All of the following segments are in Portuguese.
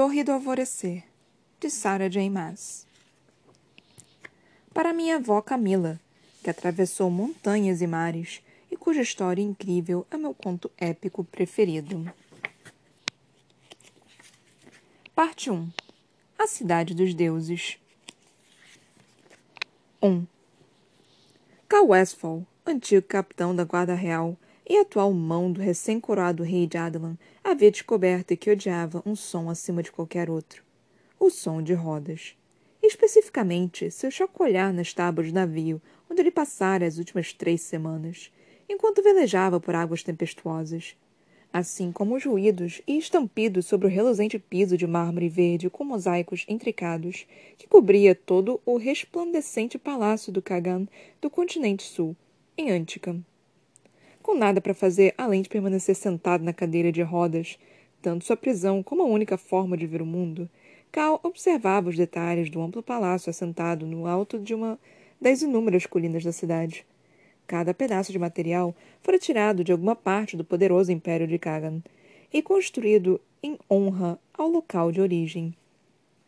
Torre do Alvorecer, de Sarah J. Maas. Para minha avó Camila, que atravessou montanhas e mares e cuja história incrível é meu conto épico preferido. Parte 1 A Cidade dos Deuses 1. Cal Westfall, antigo capitão da Guarda Real e atual mão do recém-coroado rei de Adelan, havia descoberto que odiava um som acima de qualquer outro: o som de rodas. Especificamente, seu chacoalhar nas tábuas do navio onde ele passara as últimas três semanas, enquanto velejava por águas tempestuosas, assim como os ruídos e estampidos sobre o reluzente piso de mármore verde com mosaicos intricados que cobria todo o resplandecente palácio do Kagan do continente sul, em Antica. Com nada para fazer além de permanecer sentado na cadeira de rodas, tanto sua prisão como a única forma de ver o mundo, Cal observava os detalhes do amplo palácio assentado no alto de uma das inúmeras colinas da cidade. Cada pedaço de material fora tirado de alguma parte do poderoso império de Kagan e construído em honra ao local de origem.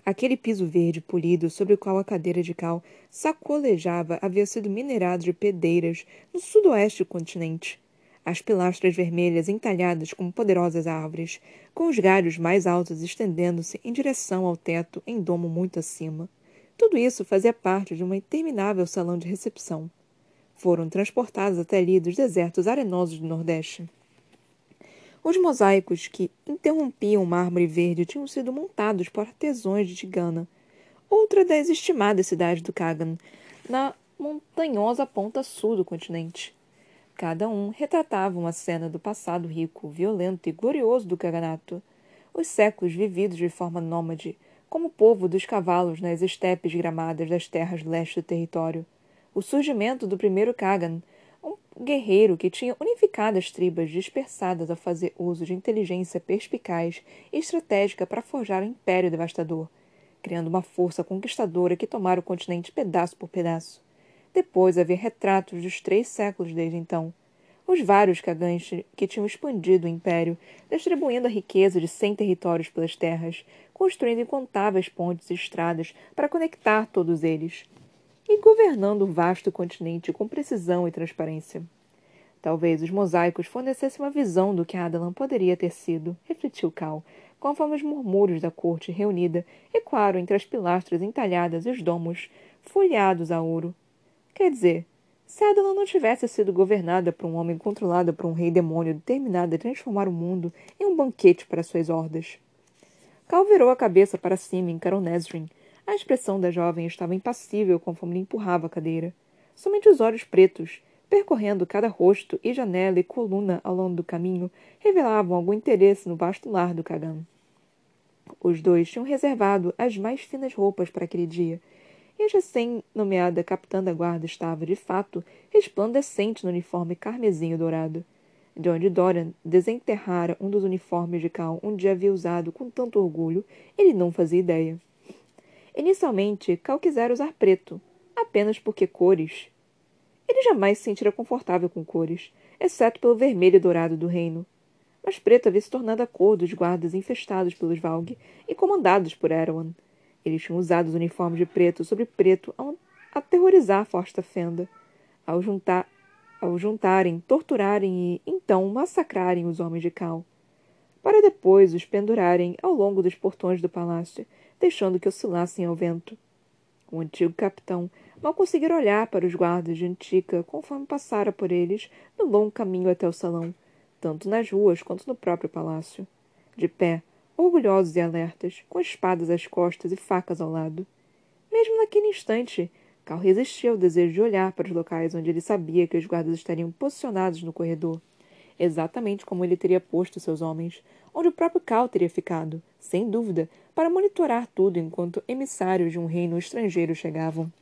Aquele piso verde polido sobre o qual a cadeira de cal sacolejava havia sido minerado de pedreiras no sudoeste do continente. As pilastras vermelhas entalhadas como poderosas árvores, com os galhos mais altos estendendo-se em direção ao teto em domo muito acima. Tudo isso fazia parte de um interminável salão de recepção foram transportados até ali dos desertos arenosos do Nordeste. Os mosaicos que interrompiam o mármore verde tinham sido montados por artesãos de Tigana, outra das estimadas cidades do Kagan, na montanhosa ponta sul do continente. Cada um retratava uma cena do passado rico, violento e glorioso do Kaganato, os séculos vividos de forma nômade, como o povo dos cavalos nas estepes gramadas das terras leste do território, o surgimento do primeiro Kagan, um guerreiro que tinha unificado as tribos dispersadas a fazer uso de inteligência perspicaz e estratégica para forjar um império devastador, criando uma força conquistadora que tomara o continente pedaço por pedaço. Depois havia retratos dos três séculos desde então. Os vários Kagans que tinham expandido o império, distribuindo a riqueza de cem territórios pelas terras, construindo incontáveis pontes e estradas para conectar todos eles e governando o vasto continente com precisão e transparência. Talvez os mosaicos fornecessem uma visão do que Adalan poderia ter sido, refletiu Cal, conforme os murmúrios da corte reunida ecoaram entre as pilastras entalhadas e os domos folheados a ouro. Quer dizer, se Adalan não tivesse sido governada por um homem controlado por um rei demônio determinado a transformar o mundo em um banquete para suas hordas. Cal virou a cabeça para cima e encarou Nesrin, a expressão da jovem estava impassível conforme lhe empurrava a cadeira. Somente os olhos pretos, percorrendo cada rosto e janela e coluna ao longo do caminho, revelavam algum interesse no vasto lar do Kagan. Os dois tinham reservado as mais finas roupas para aquele dia, e a recém-nomeada capitã da guarda estava, de fato, resplandecente no uniforme carmesim dourado. De onde Dorian desenterrara um dos uniformes de Cal um dia havia usado com tanto orgulho, ele não fazia ideia. Inicialmente, Cal quisera usar preto, apenas porque cores. Ele jamais se sentira confortável com cores, exceto pelo vermelho e dourado do reino. Mas preto havia se tornado a cor dos guardas infestados pelos Valg e comandados por Erwan. Eles tinham usado os uniformes de preto sobre preto a aterrorizar Forsta Fenda, ao, juntar, ao juntarem, torturarem e, então, massacrarem os homens de Cal, para depois os pendurarem ao longo dos portões do palácio deixando que oscilassem ao vento. O antigo capitão mal conseguira olhar para os guardas de Antica conforme passara por eles no longo caminho até o salão, tanto nas ruas quanto no próprio palácio. De pé, orgulhosos e alertas, com espadas às costas e facas ao lado. Mesmo naquele instante, Cal resistia ao desejo de olhar para os locais onde ele sabia que os guardas estariam posicionados no corredor, exatamente como ele teria posto seus homens, onde o próprio Cal teria ficado, sem dúvida, para monitorar tudo enquanto emissários de um reino estrangeiro chegavam.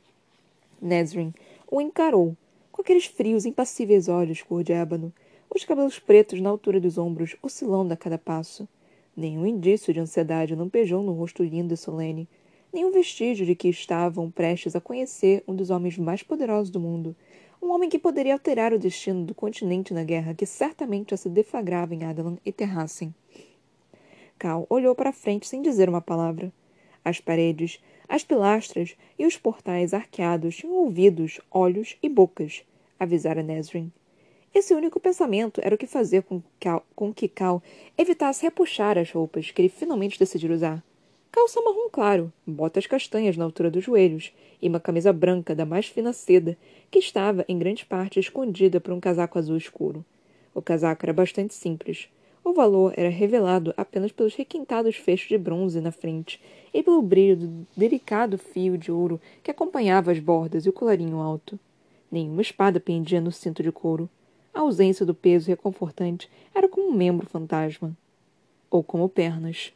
Nesrin o encarou, com aqueles frios, impassíveis olhos cor de ébano, os cabelos pretos na altura dos ombros oscilando a cada passo. Nenhum indício de ansiedade lampejou no rosto lindo e solene, nenhum vestígio de que estavam prestes a conhecer um dos homens mais poderosos do mundo, um homem que poderia alterar o destino do continente na guerra que certamente já se deflagrava em Adelan e Terrassen. Cal olhou para frente sem dizer uma palavra. As paredes, as pilastras e os portais arqueados tinham ouvidos, olhos e bocas, avisara Nesrin. Esse único pensamento era o que fazia com, com que Cal evitasse repuxar as roupas que ele finalmente decidiu usar. Calça marrom claro, botas castanhas na altura dos joelhos e uma camisa branca da mais fina seda, que estava, em grande parte, escondida por um casaco azul escuro. O casaco era bastante simples. O valor era revelado apenas pelos requintados fechos de bronze na frente e pelo brilho do delicado fio de ouro que acompanhava as bordas e o colarinho alto. Nenhuma espada pendia no cinto de couro. A ausência do peso reconfortante era como um membro fantasma. Ou como pernas.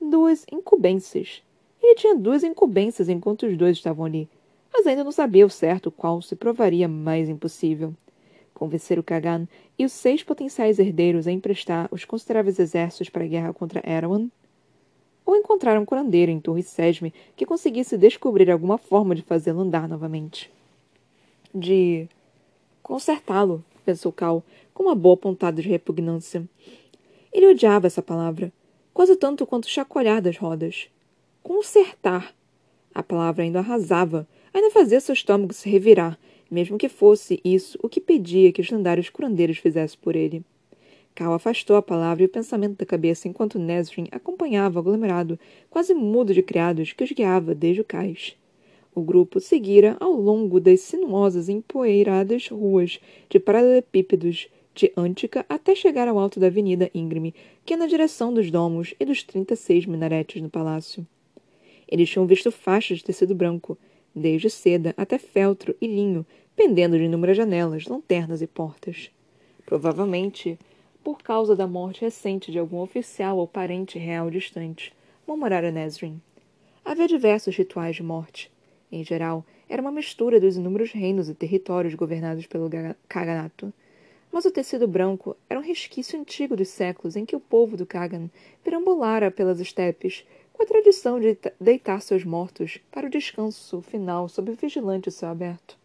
Duas incumbências. Ele tinha duas incumbências enquanto os dois estavam ali, mas ainda não sabia o certo qual se provaria mais impossível. Convencer o Kagan e os seis potenciais herdeiros a emprestar os consideráveis exércitos para a guerra contra Erawan? Ou encontrar um curandeiro em Torre Sesme que conseguisse descobrir alguma forma de fazê-lo andar novamente? De consertá-lo, pensou Cal, com uma boa pontada de repugnância. Ele odiava essa palavra, quase tanto quanto chacoalhar das rodas. Consertar. A palavra ainda arrasava, ainda fazia seu estômago se revirar, mesmo que fosse isso o que pedia que os lendários curandeiros fizessem por ele. Cal afastou a palavra e o pensamento da cabeça enquanto Nesrin acompanhava o aglomerado, quase mudo de criados, que os guiava desde o cais. O grupo seguira ao longo das sinuosas empoeiradas ruas de paralelepípedos de Antica até chegar ao alto da avenida íngreme, que é na direção dos domos e dos trinta e seis minaretes no palácio. Eles tinham visto faixas de tecido branco, desde seda até feltro e linho, pendendo de inúmeras janelas, lanternas e portas. Provavelmente por causa da morte recente de algum oficial ou parente real distante, murmurara Nesrin. Havia diversos rituais de morte, em geral, era uma mistura dos inúmeros reinos e territórios governados pelo Kaganato. Mas o tecido branco era um resquício antigo dos séculos em que o povo do Kagan perambulara pelas estepes, com a tradição de deitar seus mortos para o descanso final sob o vigilante céu aberto.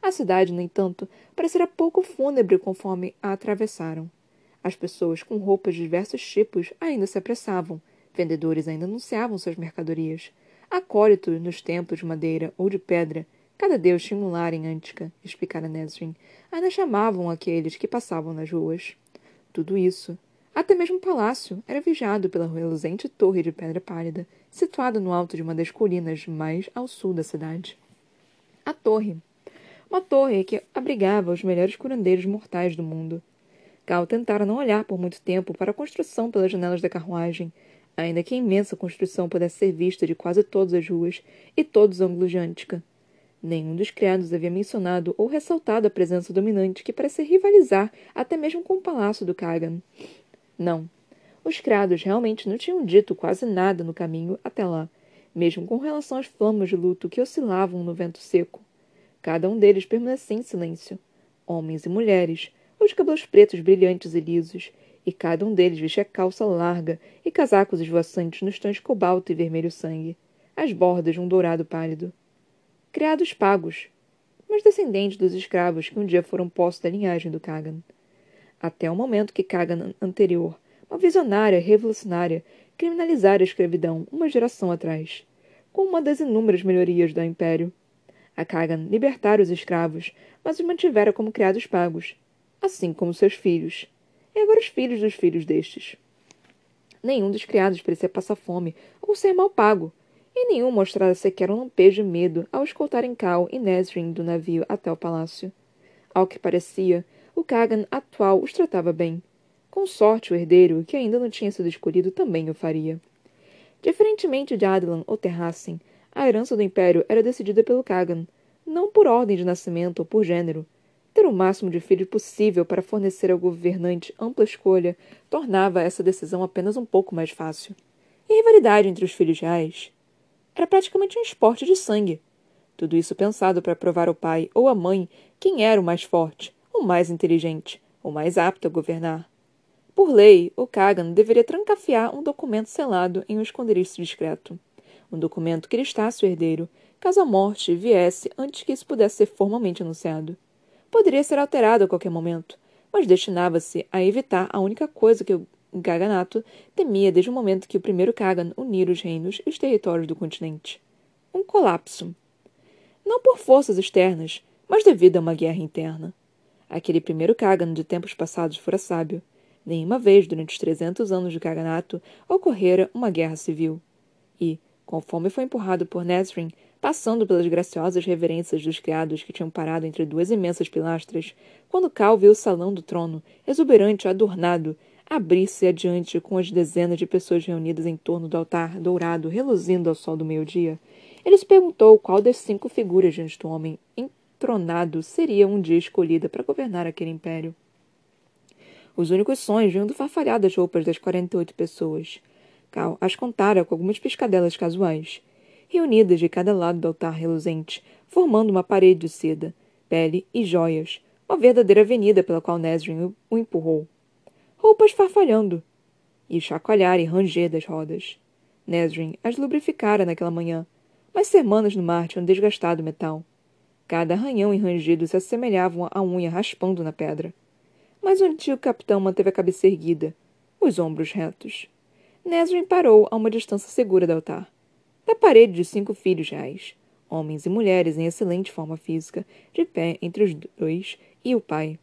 A cidade, no entanto, parecia pouco fúnebre conforme a atravessaram. As pessoas com roupas de diversos tipos ainda se apressavam, vendedores ainda anunciavam suas mercadorias, Acólitos nos templos de madeira ou de pedra, cada deus tinha um lar em Antica, explicara Nesrin. Ainda chamavam aqueles que passavam nas ruas. Tudo isso, até mesmo o palácio, era vigiado pela reluzente torre de pedra pálida, situada no alto de uma das colinas mais ao sul da cidade. A torre. Uma torre que abrigava os melhores curandeiros mortais do mundo. Cal tentara não olhar por muito tempo para a construção pelas janelas da carruagem, ainda que a imensa construção pudesse ser vista de quase todas as ruas e todos os ângulos de Antica. Nenhum dos criados havia mencionado ou ressaltado a presença dominante que parecia rivalizar até mesmo com o palácio do Kagan. Não. Os criados realmente não tinham dito quase nada no caminho até lá, mesmo com relação às flamas de luto que oscilavam no vento seco. Cada um deles permanecia em silêncio. Homens e mulheres, os cabelos pretos brilhantes e lisos, e cada um deles vestia calça larga e casacos esvoaçantes nos tons cobalto e vermelho sangue, as bordas de um dourado pálido. Criados pagos, mas descendentes dos escravos que um dia foram postos da linhagem do Kagan. Até o momento que Kagan anterior, uma visionária revolucionária, criminalizara a escravidão uma geração atrás, com uma das inúmeras melhorias do Império. A Kagan libertara os escravos, mas os mantivera como criados pagos, assim como seus filhos e agora os filhos dos filhos destes. Nenhum dos criados parecia passar fome ou ser mal pago, e nenhum mostrara sequer um lampejo de medo ao escoltarem Cal e Nesrin do navio até o palácio. Ao que parecia, o Kagan atual os tratava bem. Com sorte, o herdeiro, que ainda não tinha sido escolhido, também o faria. Diferentemente de Adlan ou Terrassen, a herança do Império era decidida pelo Kagan, não por ordem de nascimento ou por gênero, ter o máximo de filhos possível para fornecer ao governante ampla escolha tornava essa decisão apenas um pouco mais fácil. E a rivalidade entre os filhos reais era praticamente um esporte de sangue. Tudo isso pensado para provar ao pai ou à mãe quem era o mais forte, o mais inteligente, o mais apto a governar. Por lei, o Kagan deveria trancafiar um documento selado em um esconderijo discreto. Um documento que listasse o herdeiro, caso a morte viesse antes que isso pudesse ser formalmente anunciado poderia ser alterado a qualquer momento, mas destinava-se a evitar a única coisa que o Gaganato temia desde o momento que o primeiro Kagan unira os reinos e os territórios do continente. Um colapso. Não por forças externas, mas devido a uma guerra interna. Aquele primeiro Kagan de tempos passados fora sábio. Nenhuma vez durante os trezentos anos de Kaganato ocorrera uma guerra civil. E, conforme foi empurrado por Nesrin, passando pelas graciosas reverências dos criados que tinham parado entre duas imensas pilastras, quando Cal viu o salão do trono, exuberante, adornado, abrir-se adiante com as dezenas de pessoas reunidas em torno do altar dourado reluzindo ao sol do meio-dia, ele se perguntou qual das cinco figuras diante do homem entronado seria um dia escolhida para governar aquele império. Os únicos sonhos vinham do farfalhar das roupas das quarenta e oito pessoas. Cal as contara com algumas piscadelas casuais, reunidas de cada lado do altar reluzente, formando uma parede de seda, pele e joias, uma verdadeira avenida pela qual Nesrin o empurrou roupas farfalhando, e o chacoalhar e ranger das rodas. Nesrin as lubrificara naquela manhã, mas semanas no mar tinham desgastado o metal. Cada arranhão e rangido se assemelhavam a unha raspando na pedra. Mas o antigo capitão manteve a cabeça erguida, os ombros retos. Nesrin parou a uma distância segura do altar. Da parede de cinco filhos reais, homens e mulheres em excelente forma física, de pé entre os dois e o pai.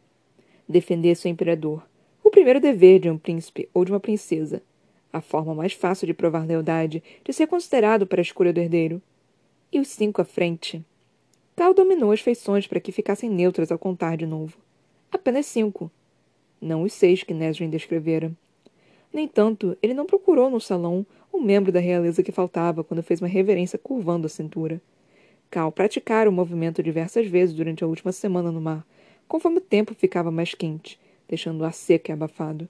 Defender seu imperador, o primeiro dever de um príncipe ou de uma princesa. A forma mais fácil de provar lealdade, de ser considerado para a escolha do herdeiro. E os cinco à frente. Cal dominou as feições para que ficassem neutras ao contar de novo. Apenas cinco. Não os seis que Nesrin descrevera. No entanto, ele não procurou no salão um membro da realeza que faltava quando fez uma reverência curvando a cintura. Cal praticara o movimento diversas vezes durante a última semana no mar, conforme o tempo ficava mais quente, deixando o ar seco e abafado.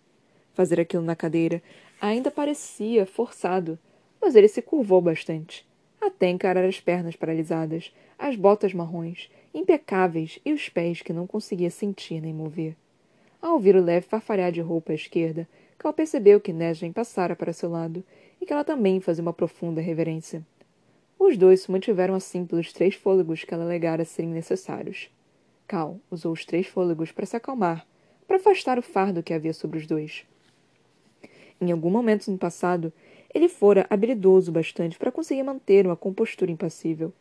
Fazer aquilo na cadeira ainda parecia forçado, mas ele se curvou bastante, até encarar as pernas paralisadas, as botas marrons, impecáveis e os pés que não conseguia sentir nem mover. Ao ouvir o leve farfalhar de roupa à esquerda, Cal percebeu que Nesrin passara para seu lado e que ela também fazia uma profunda reverência. Os dois se mantiveram assim pelos três fôlegos que ela alegara serem necessários. Cal usou os três fôlegos para se acalmar para afastar o fardo que havia sobre os dois. Em algum momento no passado, ele fora habilidoso bastante para conseguir manter uma compostura impassível.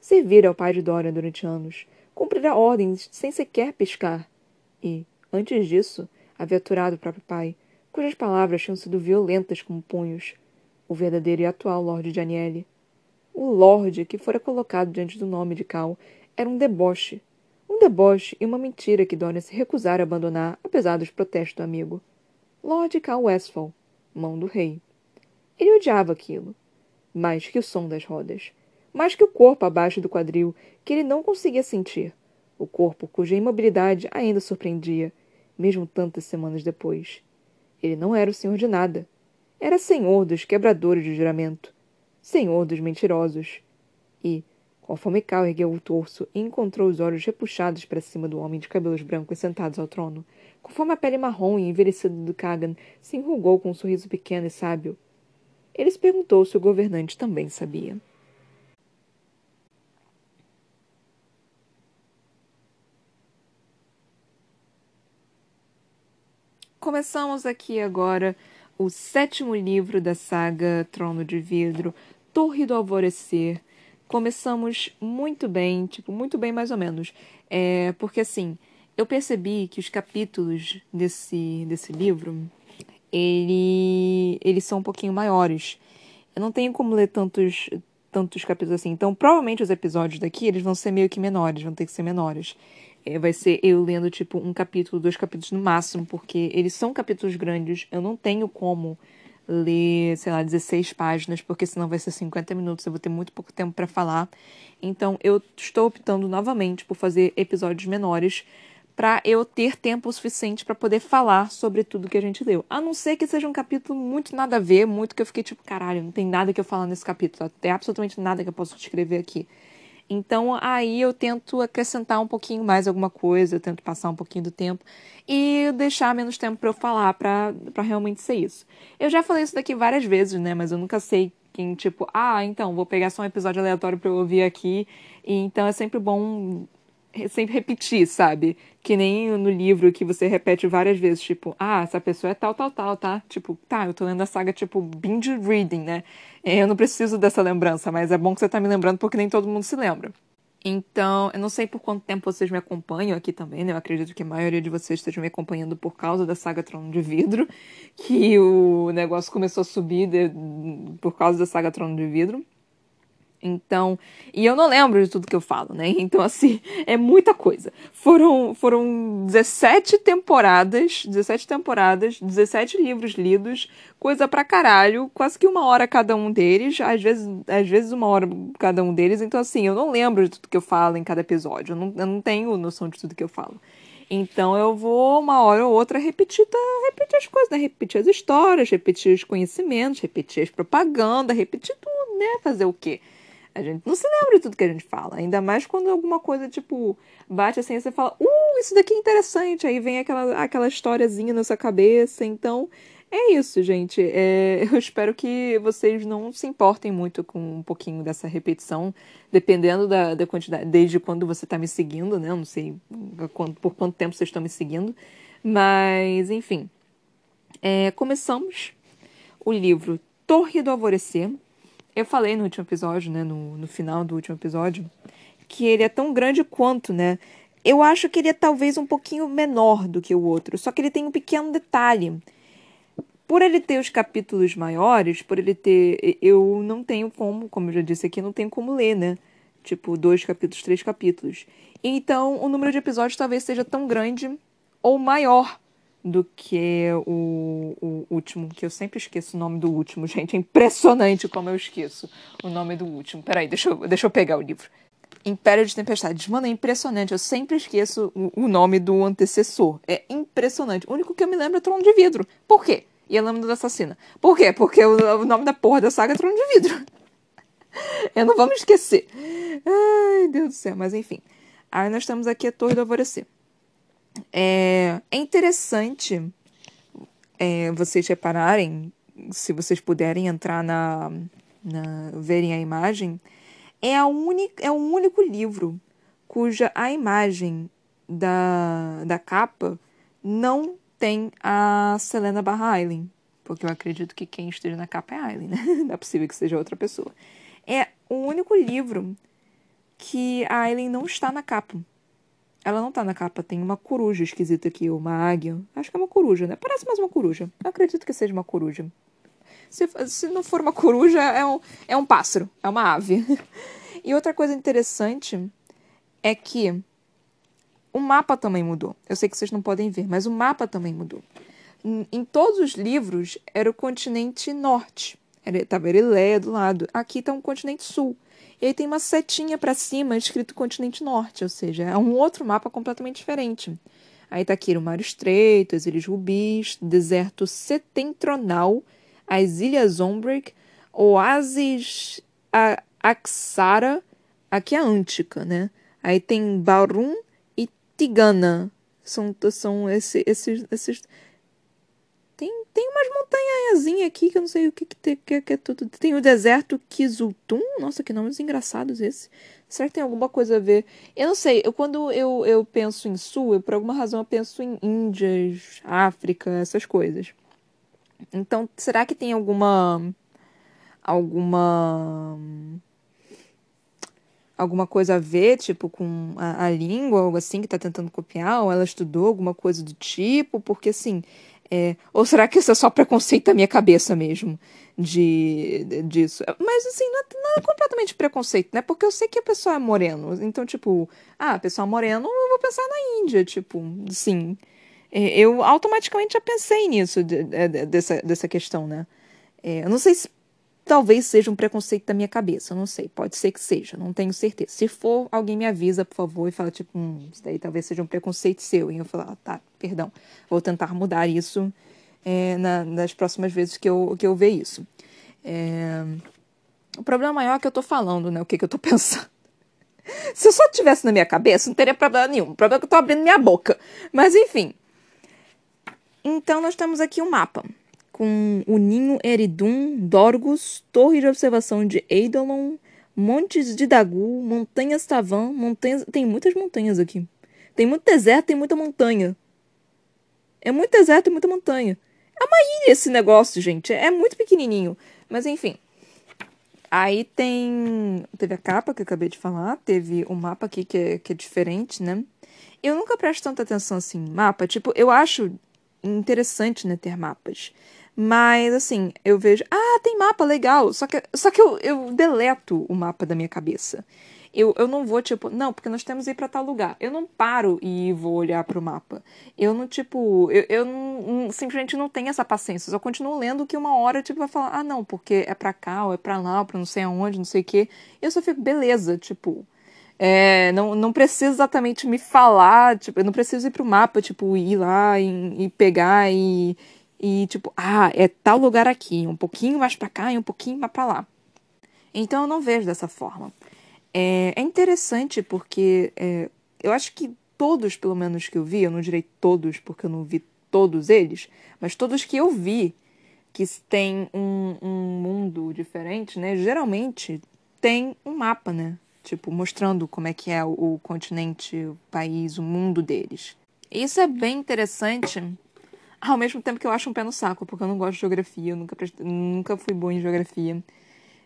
Servira ao pai de Dorian durante anos, cumprira ordens sem sequer piscar, e, antes disso, havia aturado o próprio pai, cujas palavras tinham sido violentas como punhos, o verdadeiro e atual Lord de Aniele. O Lorde que fora colocado diante do nome de Cal era um deboche, um deboche e uma mentira que Dorian se recusara a abandonar, apesar dos protestos do amigo. Lord Cal Westphal, mão do rei. Ele odiava aquilo. Mais que o som das rodas. Mais que o corpo abaixo do quadril, que ele não conseguia sentir. O corpo cuja imobilidade ainda surpreendia, mesmo tantas semanas depois. Ele não era o senhor de nada. Era senhor dos quebradores de juramento. Senhor dos mentirosos. E, Conforme Cal ergueu o torso e encontrou os olhos repuxados para cima do homem de cabelos brancos sentados ao trono, conforme a pele marrom e envelhecida do Kagan se enrugou com um sorriso pequeno e sábio, ele se perguntou se o governante também sabia. Começamos aqui agora o sétimo livro da saga Trono de Vidro, Torre do Alvorecer, começamos muito bem, tipo, muito bem mais ou menos. É, porque assim, eu percebi que os capítulos desse, desse livro, ele, eles são um pouquinho maiores. Eu não tenho como ler tantos, tantos capítulos assim. Então, provavelmente os episódios daqui, eles vão ser meio que menores, vão ter que ser menores. É, vai ser eu lendo, tipo, um capítulo, dois capítulos no máximo, porque eles são capítulos grandes. Eu não tenho como ler, sei lá, 16 páginas, porque senão vai ser 50 minutos, eu vou ter muito pouco tempo para falar. Então eu estou optando novamente por fazer episódios menores para eu ter tempo suficiente para poder falar sobre tudo que a gente leu. A não ser que seja um capítulo muito nada a ver, muito que eu fiquei tipo, caralho, não tem nada que eu falar nesse capítulo, tem absolutamente nada que eu possa escrever aqui. Então aí eu tento acrescentar um pouquinho mais alguma coisa, eu tento passar um pouquinho do tempo e deixar menos tempo para eu falar para realmente ser isso. Eu já falei isso daqui várias vezes, né? Mas eu nunca sei quem, tipo, ah, então vou pegar só um episódio aleatório para eu ouvir aqui. E então é sempre bom sempre repetir, sabe? Que nem no livro que você repete várias vezes, tipo, ah, essa pessoa é tal, tal, tal, tá? Tipo, tá, eu tô lendo a saga, tipo, binge reading, né? Eu não preciso dessa lembrança, mas é bom que você tá me lembrando porque nem todo mundo se lembra. Então, eu não sei por quanto tempo vocês me acompanham aqui também, né? Eu acredito que a maioria de vocês estejam me acompanhando por causa da saga Trono de Vidro, que o negócio começou a subir de, por causa da saga Trono de Vidro. Então, e eu não lembro de tudo que eu falo, né? Então, assim, é muita coisa. Foram, foram 17 temporadas, 17 temporadas, 17 livros lidos, coisa pra caralho, quase que uma hora cada um deles, às vezes, às vezes uma hora cada um deles. Então, assim, eu não lembro de tudo que eu falo em cada episódio, eu não, eu não tenho noção de tudo que eu falo. Então eu vou, uma hora ou outra, repetir, tá, repetir as coisas, né? Repetir as histórias, repetir os conhecimentos, repetir as propagandas, repetir tudo, né? Fazer o quê? A gente não se lembra de tudo que a gente fala. Ainda mais quando alguma coisa, tipo, bate assim e você fala, uh, isso daqui é interessante. Aí vem aquela, aquela historiazinha na sua cabeça. Então, é isso, gente. É, eu espero que vocês não se importem muito com um pouquinho dessa repetição, dependendo da, da quantidade, desde quando você está me seguindo, né? Eu não sei por quanto tempo vocês estão me seguindo. Mas, enfim. É, começamos o livro Torre do Alvorecer, eu falei no último episódio, né, no, no final do último episódio, que ele é tão grande quanto, né? Eu acho que ele é talvez um pouquinho menor do que o outro, só que ele tem um pequeno detalhe. Por ele ter os capítulos maiores, por ele ter. Eu não tenho como, como eu já disse aqui, não tenho como ler, né? Tipo, dois capítulos, três capítulos. Então, o número de episódios talvez seja tão grande ou maior do que o, o último, que eu sempre esqueço o nome do último, gente. É impressionante como eu esqueço o nome do último. Peraí, deixa eu, deixa eu pegar o livro. Império de Tempestades. Mano, é impressionante. Eu sempre esqueço o, o nome do antecessor. É impressionante. O único que eu me lembro é Trono de Vidro. Por quê? E a Lâmina da Assassina. Por quê? Porque o, o nome da porra da saga é Trono de Vidro. eu não vou me esquecer. Ai, Deus do céu. Mas enfim. Aí nós estamos aqui a Torre do Alvorecer. É, é interessante é, vocês repararem, se vocês puderem entrar na, na verem a imagem, é, a é o único livro cuja a imagem da, da capa não tem a Selena barra Aileen. Porque eu acredito que quem esteja na capa é a Aileen, né? Não é possível que seja outra pessoa. É o único livro que a Aileen não está na capa. Ela não tá na capa, tem uma coruja esquisita aqui, uma águia. Acho que é uma coruja, né? Parece mais uma coruja. Eu acredito que seja uma coruja. Se, se não for uma coruja, é um, é um pássaro, é uma ave. e outra coisa interessante é que o mapa também mudou. Eu sei que vocês não podem ver, mas o mapa também mudou. Em todos os livros era o continente norte. Era, tava do lado. Aqui tá um continente sul. E aí tem uma setinha para cima escrito continente norte, ou seja, é um outro mapa completamente diferente. Aí tá aqui o Mar Estreito, as Ilhas Rubis, deserto setentrional, as Ilhas Ombrick, Oásis Axara, aqui é a Ântica, né? Aí tem Barum e Tigana. São, são esse, esses, esses tem, tem umas montanhazinhas aqui que eu não sei o que, que, que, que é tudo. Tem o deserto Kizultum. Nossa, que nomes engraçados esse. Será que tem alguma coisa a ver? Eu não sei. Eu, quando eu, eu penso em sul, eu, por alguma razão eu penso em Índias, África, essas coisas. Então, será que tem alguma. Alguma. Alguma coisa a ver, tipo, com a, a língua, algo assim, que tá tentando copiar? Ou ela estudou alguma coisa do tipo? Porque, assim, é, ou será que isso é só preconceito da minha cabeça mesmo? De, de disso. Mas assim, não é, não é, completamente preconceito, né? Porque eu sei que a pessoa é moreno. Então, tipo, ah, a pessoa é moreno, eu vou pensar na Índia, tipo, sim. É, eu automaticamente já pensei nisso, de, de, dessa, dessa questão, né? É, eu não sei se Talvez seja um preconceito da minha cabeça, não sei. Pode ser que seja, não tenho certeza. Se for, alguém me avisa, por favor, e fala, tipo, hum, isso daí talvez seja um preconceito seu. E eu falo, ah, tá, perdão. Vou tentar mudar isso é, na, nas próximas vezes que eu, que eu ver isso. É... O problema maior é que eu tô falando, né? O que, que eu tô pensando. Se eu só tivesse na minha cabeça, não teria problema nenhum. O problema é que eu tô abrindo minha boca. Mas enfim. Então nós temos aqui um mapa com o Ninho Eridum, Dorgus, Torre de Observação de Eidolon, montes de Dagu, montanhas Tavan, montanhas. Tem muitas montanhas aqui. Tem muito deserto, tem muita montanha. É muito deserto e muita montanha. É uma ilha esse negócio, gente. É muito pequenininho. Mas enfim. Aí tem. Teve a capa que eu acabei de falar. Teve o um mapa aqui que é, que é diferente, né? Eu nunca presto tanta atenção assim mapa. Tipo, eu acho interessante, né, ter mapas. Mas, assim, eu vejo, ah, tem mapa, legal. Só que, só que eu, eu deleto o mapa da minha cabeça. Eu, eu não vou, tipo, não, porque nós temos que ir pra tal lugar. Eu não paro e vou olhar pro mapa. Eu não, tipo, eu, eu não, simplesmente não tenho essa paciência. Eu só continuo lendo que uma hora, tipo, vai falar, ah, não, porque é pra cá, ou é pra lá, ou pra não sei aonde, não sei o quê. Eu só fico, beleza, tipo. É, não, não precisa exatamente me falar, tipo, eu não preciso ir pro mapa, tipo, ir lá e, e pegar e, e, tipo, ah, é tal lugar aqui, um pouquinho mais para cá e um pouquinho mais para lá. Então eu não vejo dessa forma. É, é interessante porque é, eu acho que todos, pelo menos que eu vi, eu não direi todos porque eu não vi todos eles, mas todos que eu vi que têm um, um mundo diferente, né? Geralmente tem um mapa, né? Tipo, mostrando como é que é o, o continente, o país, o mundo deles. Isso é bem interessante ao mesmo tempo que eu acho um pé no saco, porque eu não gosto de geografia, eu nunca, nunca fui boa em geografia.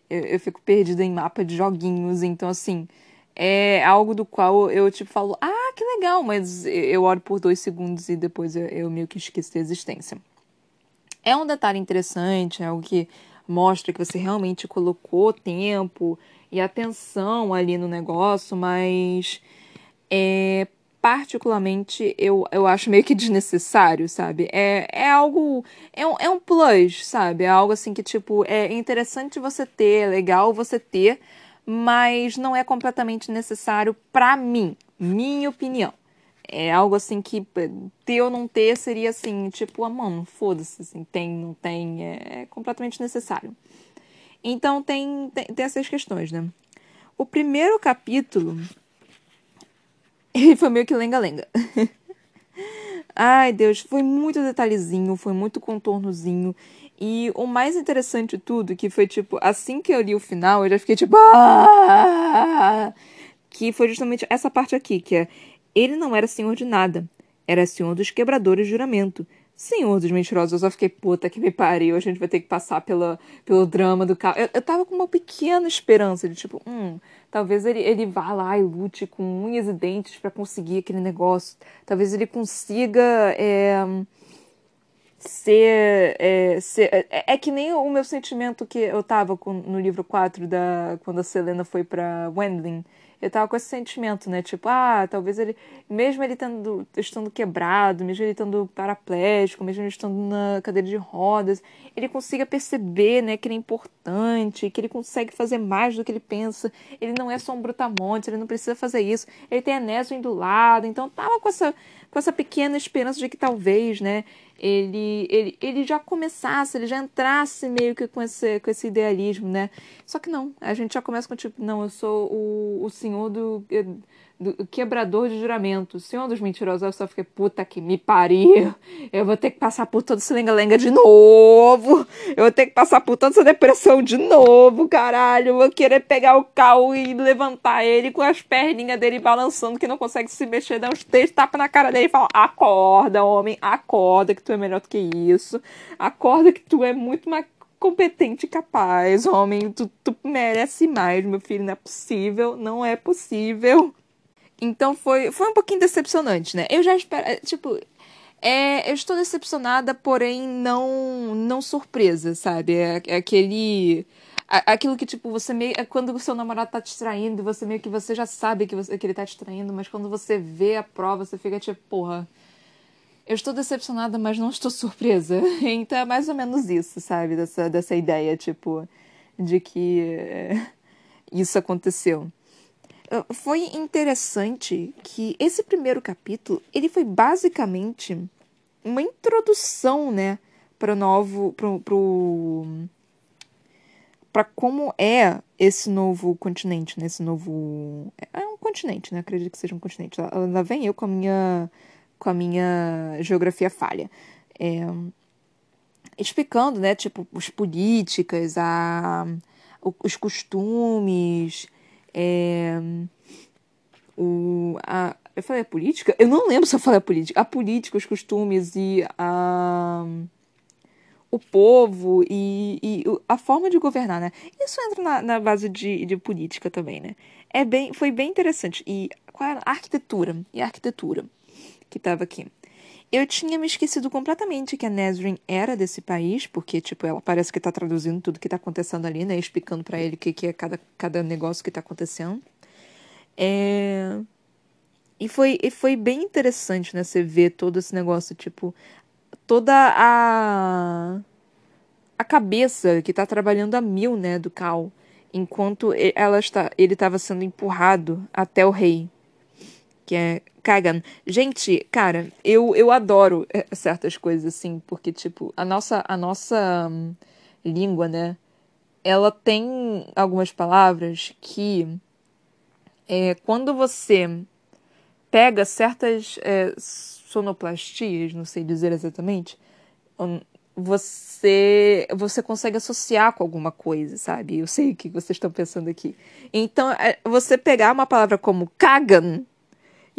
Eu, eu fico perdida em mapa de joguinhos, então assim, é algo do qual eu tipo falo, ah, que legal, mas eu olho por dois segundos e depois eu, eu meio que esqueço da existência. É um detalhe interessante, é algo que mostra que você realmente colocou tempo e atenção ali no negócio, mas é, particularmente, eu, eu acho meio que desnecessário, sabe? É, é algo. É um, é um plus, sabe? É algo assim que, tipo, é interessante você ter, é legal você ter, mas não é completamente necessário para mim, minha opinião. É algo assim que ter ou não ter seria assim, tipo, ah, mano, foda-se, assim, tem, não tem, é, é completamente necessário. Então tem, tem, tem essas questões, né? O primeiro capítulo ele foi meio que lenga-lenga. Ai, Deus, foi muito detalhezinho, foi muito contornozinho. E o mais interessante de tudo, que foi tipo, assim que eu li o final, eu já fiquei tipo. Ah! Que foi justamente essa parte aqui, que é. Ele não era senhor de nada, era senhor dos quebradores de juramento. Senhor dos mentirosos, eu só fiquei puta que me pariu, a gente vai ter que passar pela, pelo drama do carro. Eu, eu tava com uma pequena esperança de tipo, hum, Talvez ele, ele vá lá e lute com unhas e dentes para conseguir aquele negócio. Talvez ele consiga é, ser, é, ser. é, é, que nem o meu sentimento que eu tava com, no livro 4 da, quando a Selena foi para Wendling eu tava com esse sentimento, né? Tipo, ah, talvez ele, mesmo ele tendo, estando quebrado, mesmo ele estando paraplégico, mesmo ele estando na cadeira de rodas, ele consiga perceber, né, que ele é importante, que ele consegue fazer mais do que ele pensa. Ele não é só um brutamonte, ele não precisa fazer isso. Ele tem a Neswin do lado, então tava com essa, com essa pequena esperança de que talvez, né, ele, ele, ele já começasse, ele já entrasse meio que com esse, com esse idealismo, né? Só que não, a gente já começa com tipo, não, eu sou o, o senhor do, do quebrador de juramento, o senhor dos mentirosos. Eu só fiquei, puta que me pariu, eu vou ter que passar por todo esse lenga-lenga de novo, eu vou ter que passar por toda essa depressão de novo, caralho, eu vou querer pegar o cal e levantar ele com as perninhas dele balançando que não consegue se mexer, dar uns três tapas na cara dele e falar, acorda, homem, acorda que tu é melhor do que isso. Acorda que tu é muito mais competente e capaz, homem. Tu, tu merece mais, meu filho. Não é possível, não é possível. Então foi, foi um pouquinho decepcionante, né? Eu já espero. É, tipo, é, eu estou decepcionada, porém não não surpresa, sabe? É, é aquele. Aquilo que, tipo, você meio. É quando o seu namorado tá te traindo, você meio que você já sabe que, você, que ele tá te traindo, mas quando você vê a prova, você fica tipo, porra eu estou decepcionada, mas não estou surpresa. Então é mais ou menos isso, sabe? Dessa, dessa ideia, tipo, de que é, isso aconteceu. Ah, foi interessante que esse primeiro capítulo, ele foi basicamente uma introdução, né, para o novo, pro, pro para como é esse novo continente, né? Esse novo é um continente, né? Acredito que seja um continente. Lá vem eu com a minha com a minha geografia falha. É, explicando, né, tipo, as políticas, a, os costumes, é, o, a, eu falei a política? Eu não lembro se eu falei a política. A política, os costumes e a, o povo e, e a forma de governar, né? Isso entra na, na base de, de política também, né? É bem, foi bem interessante. E qual era? A arquitetura. E a arquitetura que estava aqui. Eu tinha me esquecido completamente que a Nesrin era desse país, porque, tipo, ela parece que está traduzindo tudo que está acontecendo ali, né? Explicando para ele o que, que é cada, cada negócio que está acontecendo. É... E foi, e foi bem interessante, né? Você ver todo esse negócio, tipo, toda a. a cabeça que está trabalhando a mil, né, do Cal, enquanto ela está, ele estava sendo empurrado até o rei que é Kagan. Gente, cara, eu, eu adoro é, certas coisas assim, porque, tipo, a nossa, a nossa hum, língua, né? Ela tem algumas palavras que, é, quando você pega certas é, sonoplastias, não sei dizer exatamente, hum, você você consegue associar com alguma coisa, sabe? Eu sei o que vocês estão pensando aqui. Então, é, você pegar uma palavra como Kagan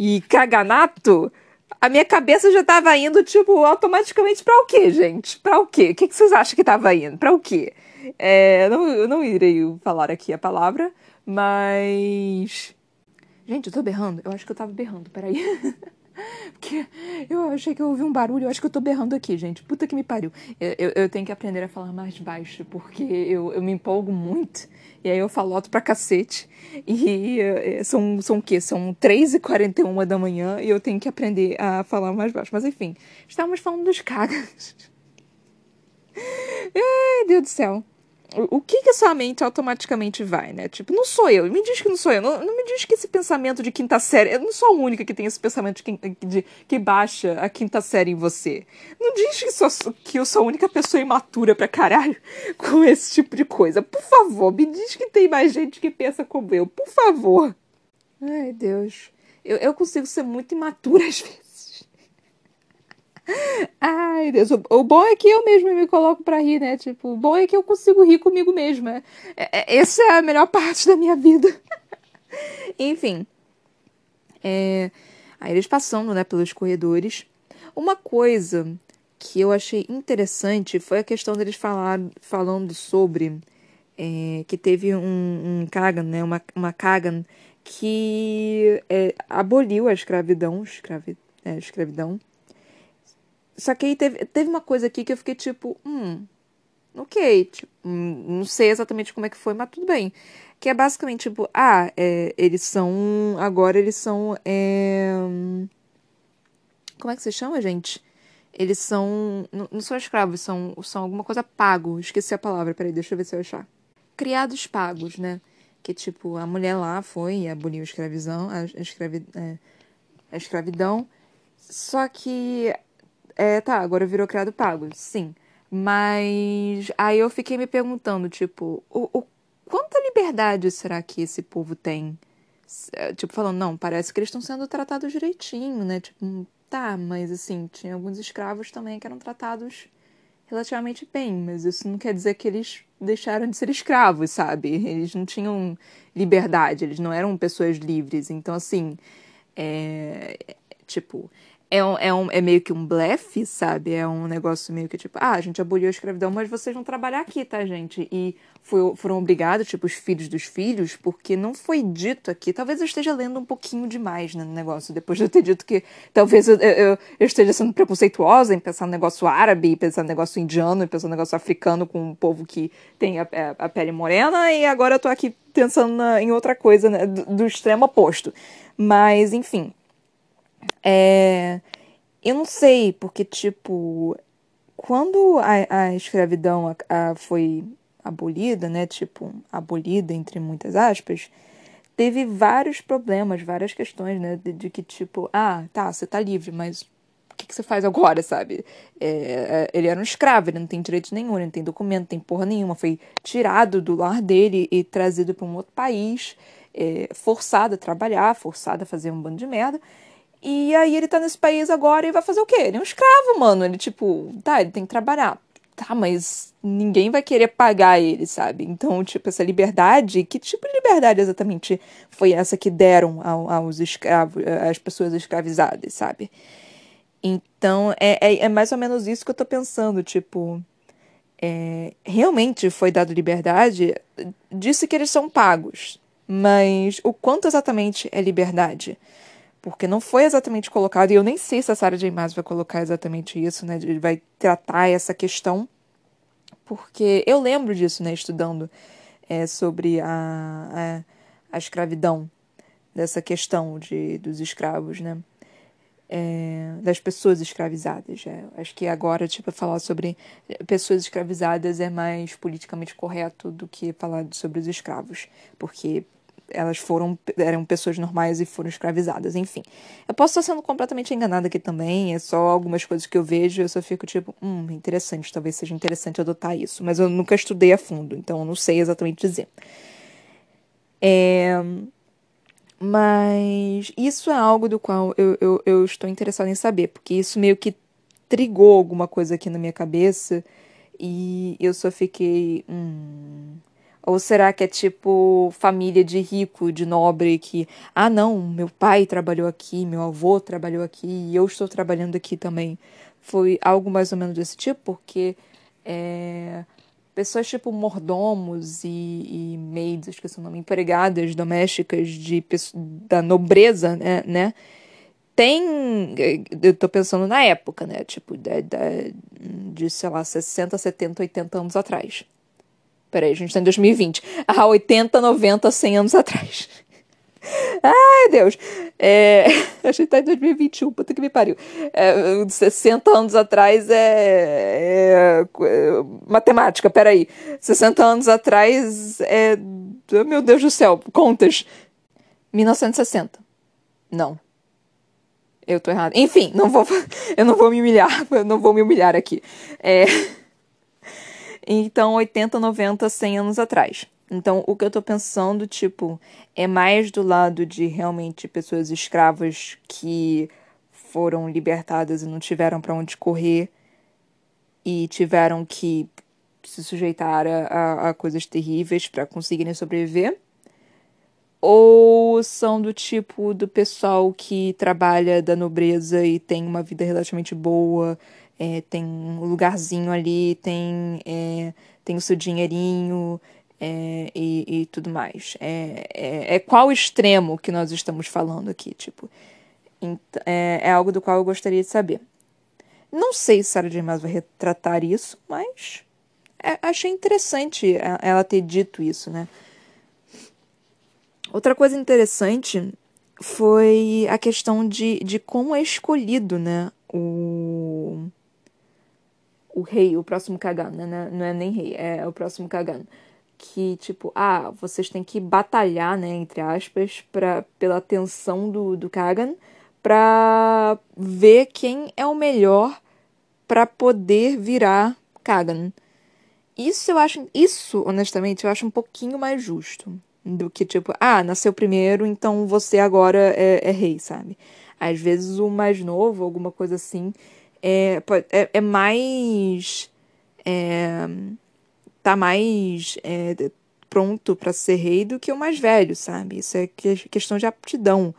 e caganato, a minha cabeça já tava indo, tipo, automaticamente para o quê, gente? Para o quê? O que, que vocês acham que tava indo? Para o quê? É, não, eu não irei falar aqui a palavra, mas. Gente, eu tô berrando? Eu acho que eu tava berrando, peraí. Porque eu achei que eu ouvi um barulho, eu acho que eu tô berrando aqui, gente. Puta que me pariu. Eu, eu, eu tenho que aprender a falar mais baixo, porque eu, eu me empolgo muito. E aí eu faloto pra cacete. E uh, são, são o quê? São 3h41 da manhã e eu tenho que aprender a falar mais baixo. Mas enfim, estávamos falando dos cagas. Ai, Deus do céu o que que a sua mente automaticamente vai, né? Tipo, não sou eu. Me diz que não sou eu. Não, não me diz que esse pensamento de quinta série. Eu não sou a única que tem esse pensamento de, de que baixa a quinta série em você. Não diz que, sou, que eu sou a única pessoa imatura pra caralho com esse tipo de coisa. Por favor, me diz que tem mais gente que pensa como eu. Por favor. Ai, Deus. Eu, eu consigo ser muito imatura às vezes. Ai, Deus. O, o, bom é que eu mesmo me coloco para rir, né? Tipo, o bom é que eu consigo rir comigo mesma. É, é, essa é a melhor parte da minha vida. Enfim. É, aí eles passando, né, pelos corredores. Uma coisa que eu achei interessante foi a questão deles falar, falando sobre é, que teve um, um Kagan, né, uma, uma Kagan que é, aboliu a escravidão, escravi, é, escravidão só que aí teve, teve uma coisa aqui que eu fiquei tipo, hum, ok, tipo, hum, não sei exatamente como é que foi, mas tudo bem. Que é basicamente tipo, ah, é, eles são. Agora eles são. É, como é que se chama, gente? Eles são. Não, não são escravos, são, são alguma coisa pago. Esqueci a palavra, peraí, deixa eu ver se eu achar. Criados pagos, né? Que tipo, a mulher lá foi e aboliu a escravidão, a, escravi, é, a escravidão. Só que é, tá, agora virou criado pago, sim. Mas aí eu fiquei me perguntando, tipo, o, o quanta liberdade será que esse povo tem? É, tipo, falando, não, parece que eles estão sendo tratados direitinho, né? Tipo, tá, mas assim, tinha alguns escravos também que eram tratados relativamente bem, mas isso não quer dizer que eles deixaram de ser escravos, sabe? Eles não tinham liberdade, eles não eram pessoas livres. Então, assim, é, tipo, é, um, é, um, é meio que um blefe, sabe? É um negócio meio que tipo, ah, a gente aboliu a escravidão, mas vocês vão trabalhar aqui, tá, gente? E foi, foram obrigados, tipo, os filhos dos filhos, porque não foi dito aqui. Talvez eu esteja lendo um pouquinho demais né, no negócio, depois de eu ter dito que talvez eu, eu, eu esteja sendo preconceituosa em pensar no negócio árabe, pensar no negócio indiano, pensar no negócio africano com um povo que tem a, a, a pele morena, e agora eu tô aqui pensando na, em outra coisa, né, do, do extremo oposto. Mas, enfim. É, eu não sei, porque, tipo, quando a, a escravidão a, a, foi abolida, né? Tipo, abolida entre muitas aspas, teve vários problemas, várias questões, né? De, de que, tipo, ah, tá, você tá livre, mas o que, que você faz agora, sabe? É, é, ele era um escravo, ele não tem direito nenhum, ele não tem documento, não tem porra nenhuma. Foi tirado do lar dele e trazido para um outro país, é, forçado a trabalhar, forçado a fazer um bando de merda. E aí ele tá nesse país agora e vai fazer o quê? Ele é um escravo, mano. Ele, tipo, tá, ele tem que trabalhar. tá, mas ninguém vai querer pagar ele, sabe? Então, tipo, essa liberdade, que tipo de liberdade exatamente foi essa que deram aos escravos, às pessoas escravizadas, sabe? Então, é, é, é, mais ou menos isso que eu tô pensando, tipo. É, realmente foi dado liberdade, disse que eles são pagos, mas o quanto exatamente é liberdade? Porque não foi exatamente colocado, e eu nem sei se a Sarah J. Maas vai colocar exatamente isso, né? Vai tratar essa questão, porque eu lembro disso, né? Estudando é, sobre a, a, a escravidão, dessa questão de, dos escravos, né? é, das pessoas escravizadas. É, acho que agora, tipo, falar sobre pessoas escravizadas é mais politicamente correto do que falar sobre os escravos, porque elas foram eram pessoas normais e foram escravizadas, enfim. Eu posso estar sendo completamente enganada aqui também, é só algumas coisas que eu vejo, eu só fico tipo, hum, interessante, talvez seja interessante adotar isso, mas eu nunca estudei a fundo, então eu não sei exatamente dizer. É, mas isso é algo do qual eu, eu, eu estou interessada em saber, porque isso meio que trigou alguma coisa aqui na minha cabeça e eu só fiquei. Hum. Ou será que é tipo família de rico, de nobre, que, ah, não, meu pai trabalhou aqui, meu avô trabalhou aqui e eu estou trabalhando aqui também? Foi algo mais ou menos desse tipo, porque é, pessoas tipo mordomos e, e maids, esqueci o nome, empregadas domésticas de, da nobreza, né, né? Tem, eu tô pensando na época, né, tipo, de, de, de, sei lá, 60, 70, 80 anos atrás. Peraí, a gente tá em 2020. Há 80, 90, 100 anos atrás. Ai, Deus. É, a gente tá em 2021, puta que me pariu. É, 60 anos atrás é, é, é matemática, peraí. 60 anos atrás é. Meu Deus do céu, contas. 1960. Não. Eu tô errado. Enfim, não vou, eu não vou me humilhar. Eu não vou me humilhar aqui. É, então, 80, 90, 100 anos atrás. Então, o que eu tô pensando, tipo, é mais do lado de realmente pessoas escravas que foram libertadas e não tiveram para onde correr e tiveram que se sujeitar a, a coisas terríveis para conseguirem sobreviver. Ou são do tipo do pessoal que trabalha da nobreza e tem uma vida relativamente boa, é, tem um lugarzinho ali, tem, é, tem o seu dinheirinho é, e, e, tudo mais. É, é, é, qual extremo que nós estamos falando aqui, tipo. É, é algo do qual eu gostaria de saber. Não sei se Sarah J. Maas vai retratar isso, mas achei interessante ela ter dito isso, né? Outra coisa interessante foi a questão de, de como é escolhido, né, o, o rei, o próximo Kagan, né? Não é nem rei, é o próximo Kagan que, tipo, ah, vocês têm que batalhar, né, entre aspas, pra, pela atenção do, do Kagan pra ver quem é o melhor para poder virar Kagan. Isso eu acho, isso, honestamente, eu acho um pouquinho mais justo do que, tipo, ah, nasceu primeiro, então você agora é, é rei, sabe? Às vezes o mais novo, alguma coisa assim, é, é, é mais. É, tá mais é, pronto para ser rei do que o mais velho, sabe? Isso é questão de aptidão.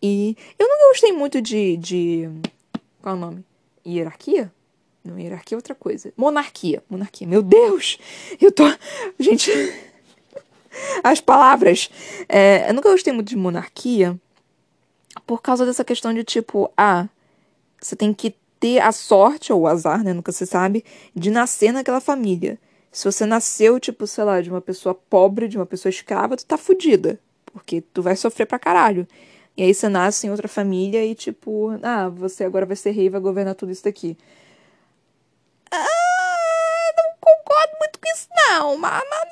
E eu não gostei muito de. de qual é o nome? Hierarquia? Não, hierarquia é outra coisa. Monarquia. Monarquia. Meu Deus! Eu tô. Gente. As palavras. É, eu nunca gostei muito de monarquia por causa dessa questão de tipo, ah, você tem que ter a sorte, ou o azar, né? Nunca se sabe, de nascer naquela família. Se você nasceu, tipo, sei lá, de uma pessoa pobre, de uma pessoa escrava, tu tá fudida. Porque tu vai sofrer pra caralho. E aí você nasce em outra família e, tipo, ah, você agora vai ser rei e vai governar tudo isso daqui. Ah, não isso, não. Mas, mas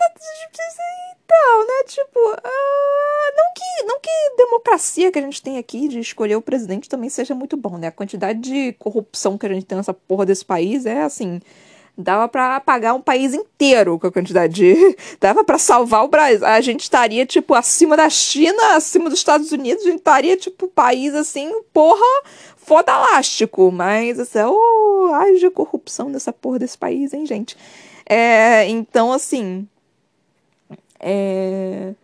então, né? Tipo, ah, não, que, não que democracia que a gente tem aqui de escolher o presidente também seja muito bom, né? A quantidade de corrupção que a gente tem nessa porra desse país é assim dava para pagar um país inteiro com a quantidade de. Dava para salvar o Brasil. A gente estaria, tipo, acima da China, acima dos Estados Unidos, a gente estaria, tipo, país assim, porra, fodalástico. Mas, assim, oh, haja corrupção nessa porra desse país, hein, gente? É, então, assim. É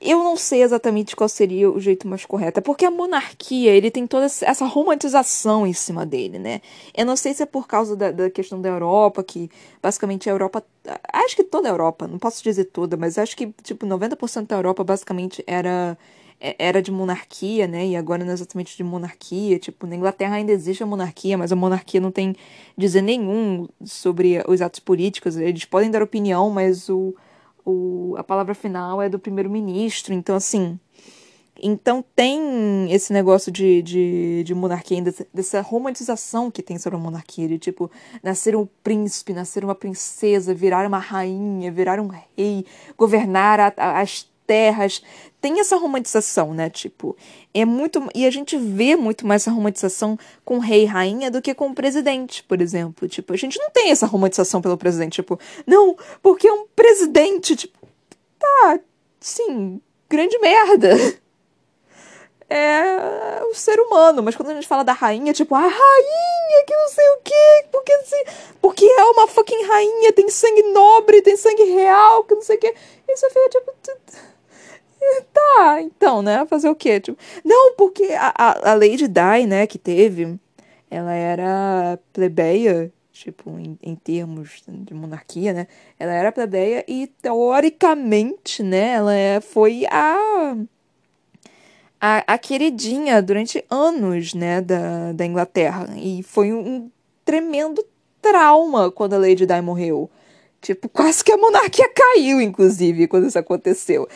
eu não sei exatamente qual seria o jeito mais correto. É porque a monarquia, ele tem toda essa romantização em cima dele, né? Eu não sei se é por causa da, da questão da Europa, que basicamente a Europa. Acho que toda a Europa, não posso dizer toda, mas acho que, tipo, 90% da Europa basicamente era era de monarquia, né? E agora não é exatamente de monarquia. Tipo, na Inglaterra ainda existe a monarquia, mas a monarquia não tem dizer nenhum sobre os atos políticos. Eles podem dar opinião, mas o, o, a palavra final é do primeiro-ministro. Então, assim. Então tem esse negócio de, de, de monarquia, dessa, dessa romantização que tem sobre a monarquia, de tipo, nascer um príncipe, nascer uma princesa, virar uma rainha, virar um rei, governar a, a, as terras. Tem essa romantização, né? Tipo, é muito. E a gente vê muito mais essa romantização com rei e rainha do que com o presidente, por exemplo. Tipo, a gente não tem essa romantização pelo presidente. Tipo, não, porque é um presidente. Tipo, tá, sim, grande merda. É o ser humano, mas quando a gente fala da rainha, tipo, a rainha que não sei o quê, porque assim, porque é uma fucking rainha, tem sangue nobre, tem sangue real, que não sei o quê. Isso fica tipo Tá, então, né? Fazer o quê? Tipo, não, porque a, a, a Lady Di, né, que teve, ela era plebeia, tipo, em, em termos de monarquia, né? Ela era plebeia e, teoricamente, né, ela é, foi a, a, a queridinha durante anos, né, da, da Inglaterra. E foi um tremendo trauma quando a Lady Di morreu. Tipo, quase que a monarquia caiu, inclusive, quando isso aconteceu.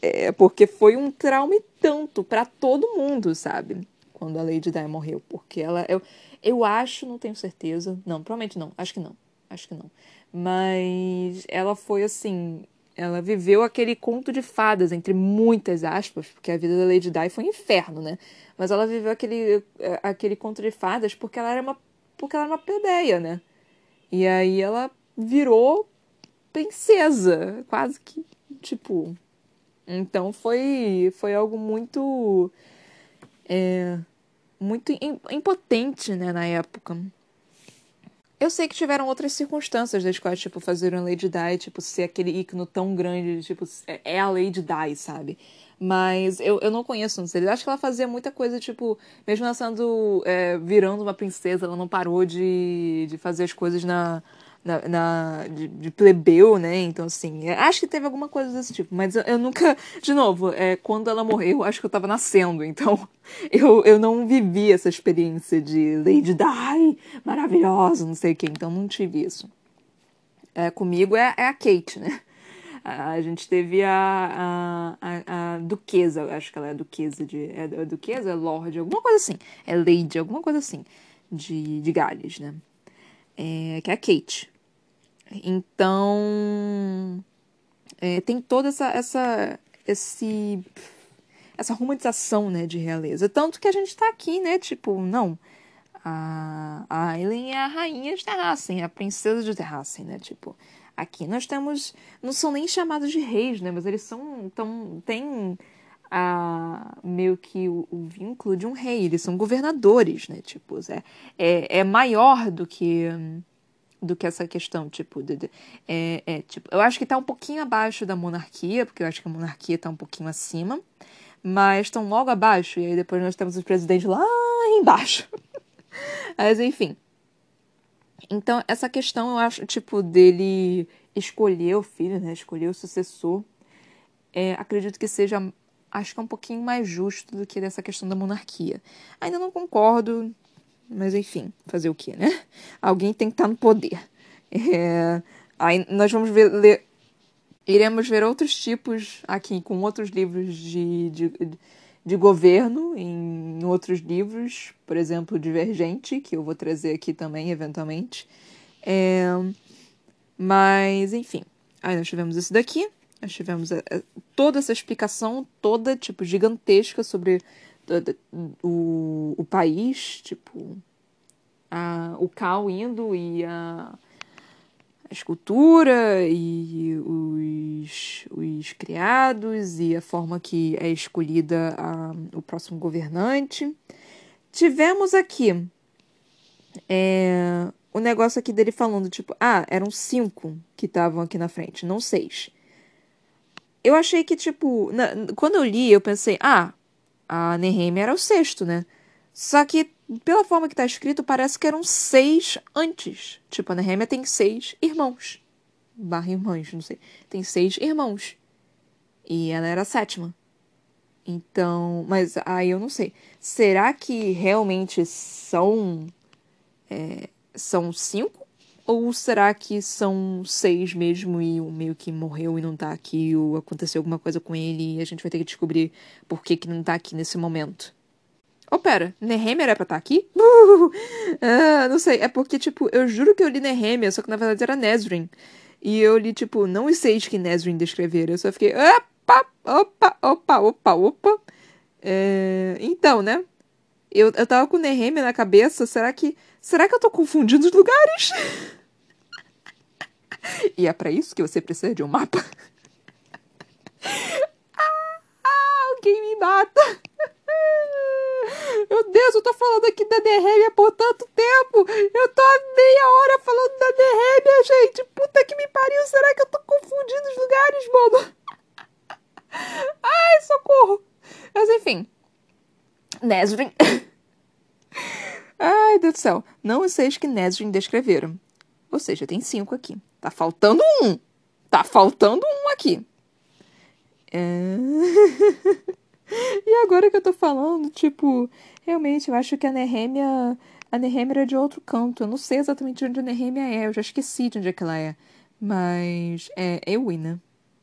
É, porque foi um trauma e tanto para todo mundo, sabe? Quando a Lady Di morreu. Porque ela. Eu, eu acho, não tenho certeza. Não, provavelmente não. Acho que não. Acho que não. Mas ela foi assim. Ela viveu aquele conto de fadas, entre muitas aspas, porque a vida da Lady Di foi um inferno, né? Mas ela viveu aquele, aquele conto de fadas porque ela era uma, porque ela era uma plebeia, né? E aí ela virou princesa, quase que, tipo, então foi, foi algo muito. É, muito impotente, né, na época. Eu sei que tiveram outras circunstâncias das quais, tipo, fazer Lady Di, tipo, ser aquele ícone tão grande, tipo, é, é a Lady Di, sabe? Mas eu, eu não conheço, não sei. Eu acho que ela fazia muita coisa, tipo, mesmo ela sendo, é, virando uma princesa, ela não parou de, de fazer as coisas na, na, na de, de, plebeu, né? Então, assim, é, acho que teve alguma coisa desse tipo, mas eu, eu, nunca, de novo, é, quando ela morreu, acho que eu tava nascendo, então eu, eu não vivi essa experiência de Lady Di, maravilhosa, não sei o que, então não tive isso. É, comigo é, é a Kate, né? A, gente teve a, a, a, a, duquesa, acho que ela é duquesa de. É, é duquesa? É lord, alguma coisa assim. É lady, alguma coisa assim. De, de Gales, né? É, que é a Kate. Então, é, tem toda essa, essa, esse, essa romantização, né, de realeza. Tanto que a gente tá aqui, né, tipo, não, a, a Aileen é a rainha de Terrassen, a princesa de Terrassen, né, tipo, aqui nós temos, não são nem chamados de reis, né, mas eles são, tão, tem a, meio que o, o, vínculo de um rei, eles são governadores, né, tipo, é, é, é maior do que do que essa questão, tipo, de, de, é, é, tipo, eu acho que está um pouquinho abaixo da monarquia, porque eu acho que a monarquia está um pouquinho acima, mas estão logo abaixo, e aí depois nós temos o presidente lá embaixo. mas enfim. Então, essa questão, eu acho, tipo, dele escolher o filho, né, escolher o sucessor, é, acredito que seja, acho que é um pouquinho mais justo do que dessa questão da monarquia. Ainda não concordo, mas enfim, fazer o quê, né? Alguém tem que estar no poder. É, aí nós vamos ver, ler, iremos ver outros tipos aqui com outros livros de, de, de governo em outros livros, por exemplo, Divergente, que eu vou trazer aqui também eventualmente. É, mas, enfim, aí nós tivemos esse daqui, nós tivemos a, a, toda essa explicação, toda, tipo, gigantesca sobre o, o país, tipo, a, o Cal indo e a, a escultura e os, os criados e a forma que é escolhida a, o próximo governante. Tivemos aqui é, o negócio aqui dele falando, tipo, ah, eram cinco que estavam aqui na frente, não seis. Eu achei que, tipo, na, quando eu li, eu pensei, ah, a Nehemia era o sexto, né? Só que, pela forma que tá escrito, parece que eram seis antes. Tipo, a Nehemia tem seis irmãos. Barra irmãs, não sei. Tem seis irmãos. E ela era a sétima. Então, mas aí eu não sei. Será que realmente são. É, são cinco? Ou será que são seis mesmo e o meio que morreu e não tá aqui, ou aconteceu alguma coisa com ele e a gente vai ter que descobrir por que, que não tá aqui nesse momento? Oh, pera, Nehemia era pra estar tá aqui? Uh, não sei, é porque, tipo, eu juro que eu li Nehemia, só que na verdade era Nesrin. E eu li, tipo, não os seis que Nesrin descreveram, eu só fiquei, opa, opa, opa, opa, opa. É, então, né? Eu, eu tava com Nehemia na cabeça, será que Será que eu tô confundindo os lugares? e é para isso que você precisa de um mapa. ah, alguém me mata. Meu Deus, eu tô falando aqui da Nehemia por tanto tempo. Eu tô há meia hora falando da Nehemia, gente. Puta que me pariu. Será que eu tô confundindo os lugares, mano? Ai, socorro. Mas enfim. Nesrin. Ai, Deus do céu. Não os seis que Nesrin descreveram. Ou seja, tem cinco aqui. Tá faltando um. Tá faltando um aqui. É... e agora que eu tô falando, tipo, realmente, eu acho que a Nehemia. A Nehemia é de outro canto. Eu não sei exatamente onde a Nehemia é. Eu já esqueci de onde é que ela é. Mas é Ewi, né?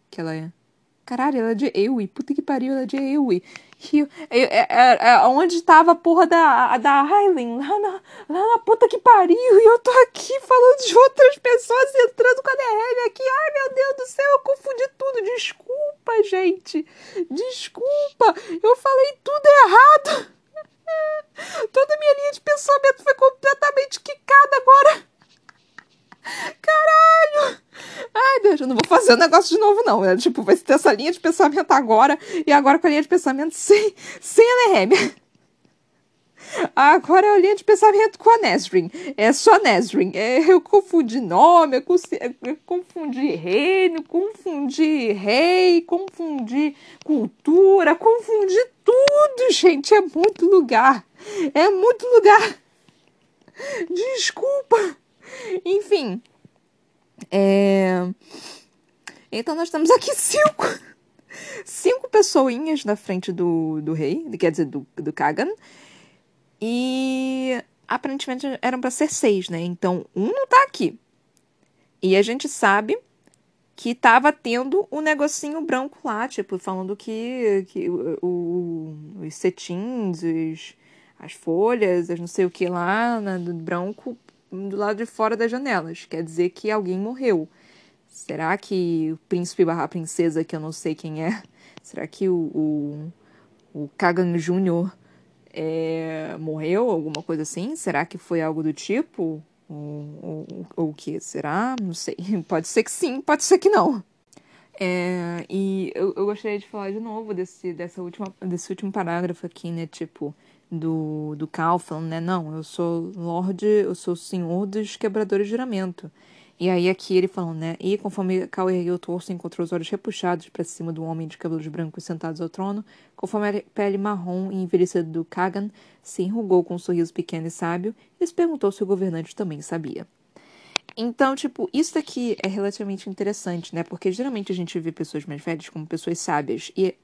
Que ela é. Caralho, ela é de Ewi. Puta que pariu, ela é de Ewi. Rio. É, é, é, é, onde tava a porra da, da Aileen? Lá na, lá na puta que pariu. E eu tô aqui falando de outras pessoas entrando com a DM aqui. Ai, meu Deus do céu, eu confundi tudo. Desculpa, gente. Desculpa. Eu falei tudo errado. Toda minha linha de pensamento foi completamente quicada agora. Caralho! Ai, Deus, eu não vou fazer o negócio de novo, não. É, tipo, vai ter essa linha de pensamento agora e agora com a linha de pensamento sem, sem Nehemia. Agora é a linha de pensamento com a Nesrin. É só Nesrin. É, eu confundi nome, eu confundi reino, confundi rei, confundi cultura, confundi tudo, gente. É muito lugar. É muito lugar. Desculpa. Enfim. É... Então nós temos aqui cinco. Cinco pessoinhas na frente do, do rei, quer dizer, do, do Kagan. E aparentemente eram para ser seis, né? Então um não tá aqui. E a gente sabe que tava tendo um negocinho branco lá, tipo, falando que, que o, o os cetins, os, as folhas, as não sei o que lá, né, do branco, do lado de fora das janelas. Quer dizer que alguém morreu. Será que o príncipe barra princesa, que eu não sei quem é, será que o, o, o Kagan Jr. É, morreu? Alguma coisa assim? Será que foi algo do tipo? Ou, o que? Será? Não sei. Pode ser que sim, pode ser que não. É, e eu, eu gostaria de falar de novo desse, dessa última, desse último parágrafo aqui, né? Tipo, do, do falando, né? Não, eu sou Lorde, eu sou Senhor dos Quebradores de Juramento. E aí aqui ele falando, né? E conforme Cal ergueu o torso encontrou os olhos repuxados para cima do homem de cabelos brancos sentados ao trono, conforme a pele marrom e envelhecida do Kagan se enrugou com um sorriso pequeno e sábio, ele se perguntou se o governante também sabia. Então, tipo, isso daqui é relativamente interessante, né? Porque geralmente a gente vê pessoas mais velhas como pessoas sábias. E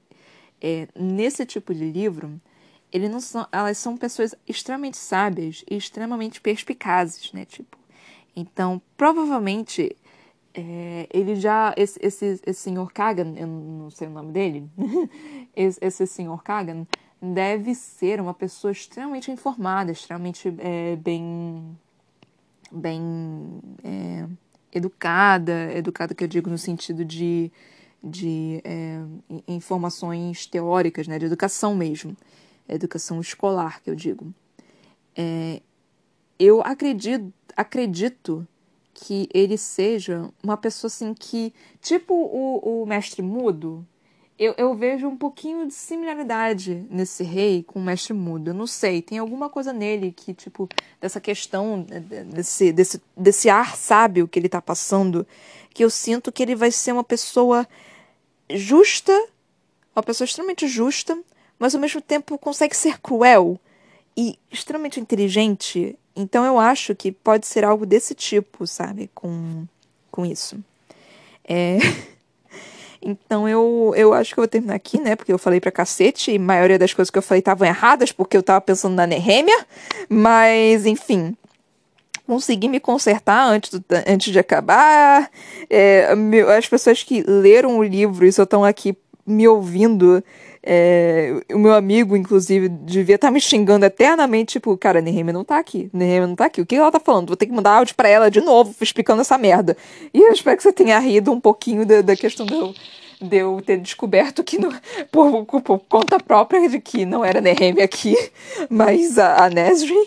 é, nesse tipo de livro, ele não são, elas são pessoas extremamente sábias e extremamente perspicazes, né? Tipo, então provavelmente é, ele já esse, esse, esse senhor Kagan, eu não sei o nome dele, esse, esse senhor Kagan deve ser uma pessoa extremamente informada, extremamente é, bem bem é, educada, educada que eu digo no sentido de de é, informações teóricas, né, de educação mesmo educação escolar, que eu digo. É, eu acredito, acredito que ele seja uma pessoa assim que, tipo o, o mestre mudo, eu, eu vejo um pouquinho de similaridade nesse rei com o mestre mudo. Eu não sei, tem alguma coisa nele que, tipo, dessa questão, desse, desse, desse ar sábio que ele tá passando, que eu sinto que ele vai ser uma pessoa justa, uma pessoa extremamente justa, mas ao mesmo tempo consegue ser cruel e extremamente inteligente. Então eu acho que pode ser algo desse tipo, sabe? Com, com isso. É. Então eu, eu acho que eu vou terminar aqui, né? Porque eu falei pra cacete e a maioria das coisas que eu falei estavam erradas, porque eu tava pensando na Nehemia. Mas, enfim. Consegui me consertar antes, do, antes de acabar. É, as pessoas que leram o livro e só estão aqui me ouvindo é, o meu amigo, inclusive, devia estar tá me xingando eternamente, tipo, cara, Nehemia não tá aqui, Nehemia não tá aqui. O que ela tá falando? Vou ter que mandar áudio pra ela de novo, explicando essa merda. E eu espero que você tenha rido um pouquinho da, da questão eu, de eu ter descoberto que, não, por, por, conta própria, de que não era Nehemia aqui, mas a, a Nesrin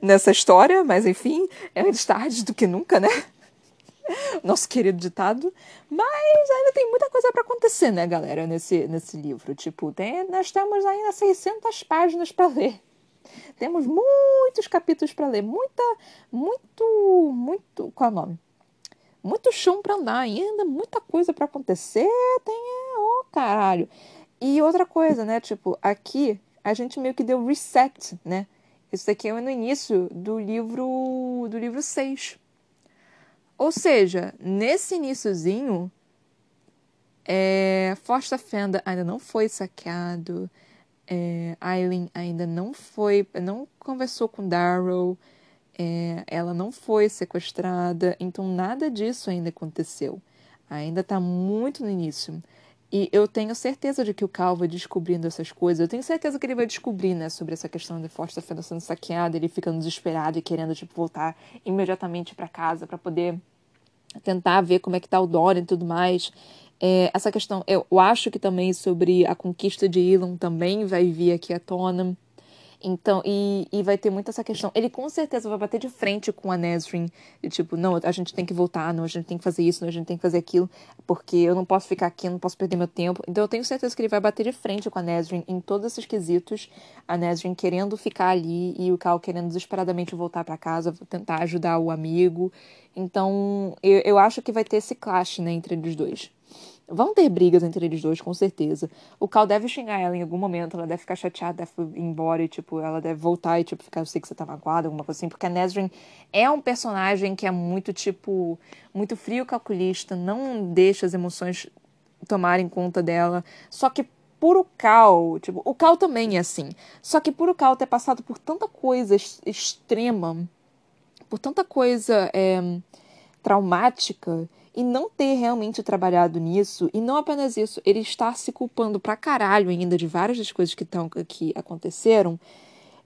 nessa história. Mas enfim, é antes tarde do que nunca, né? nosso querido ditado. Mas ainda tem muita coisa para acontecer, né, galera, nesse, nesse livro. Tipo, tem, nós temos ainda 600 páginas para ler. Temos muitos capítulos para ler, muita, muito, muito, qual é o nome? Muito chão para andar ainda, muita coisa para acontecer, tem, oh, caralho. E outra coisa, né, tipo, aqui a gente meio que deu reset, né? Isso aqui é no início do livro do livro 6. Ou seja, nesse iníciozinho, é, Forsta Fenda ainda não foi saqueado, é, Aileen ainda não foi, não conversou com Darrow, é, ela não foi sequestrada, então nada disso ainda aconteceu. Ainda está muito no início. E eu tenho certeza de que o Cal vai descobrindo essas coisas. Eu tenho certeza que ele vai descobrir, né, sobre essa questão de Fenda sendo saqueada, ele ficando desesperado e querendo, tipo, voltar imediatamente para casa para poder tentar ver como é que tá o Dorian e tudo mais. É, essa questão, eu acho que também sobre a conquista de Elon também vai vir aqui à tona. Então, e, e vai ter muito essa questão. Ele com certeza vai bater de frente com a Nesrin. De tipo, não, a gente tem que voltar, não, a gente tem que fazer isso, não, a gente tem que fazer aquilo, porque eu não posso ficar aqui, eu não posso perder meu tempo. Então eu tenho certeza que ele vai bater de frente com a Nesrin em todos esses quesitos. A Nesrin querendo ficar ali e o Cal querendo desesperadamente voltar para casa, tentar ajudar o amigo. Então, eu, eu acho que vai ter esse clash, né, entre eles dois. Vão ter brigas entre eles dois, com certeza. O Cal deve xingar ela em algum momento, ela deve ficar chateada, deve ir embora e, tipo, ela deve voltar e, tipo, ficar, eu sei que você tá magoada, alguma coisa assim, porque a Nesrin é um personagem que é muito, tipo, muito frio calculista, não deixa as emoções tomarem conta dela. Só que por o Cal, tipo, o Cal também é assim. Só que por o Cal ter passado por tanta coisa extrema, por tanta coisa é, traumática e não ter realmente trabalhado nisso, e não apenas isso, ele estar se culpando pra caralho ainda de várias das coisas que, tão, que aconteceram,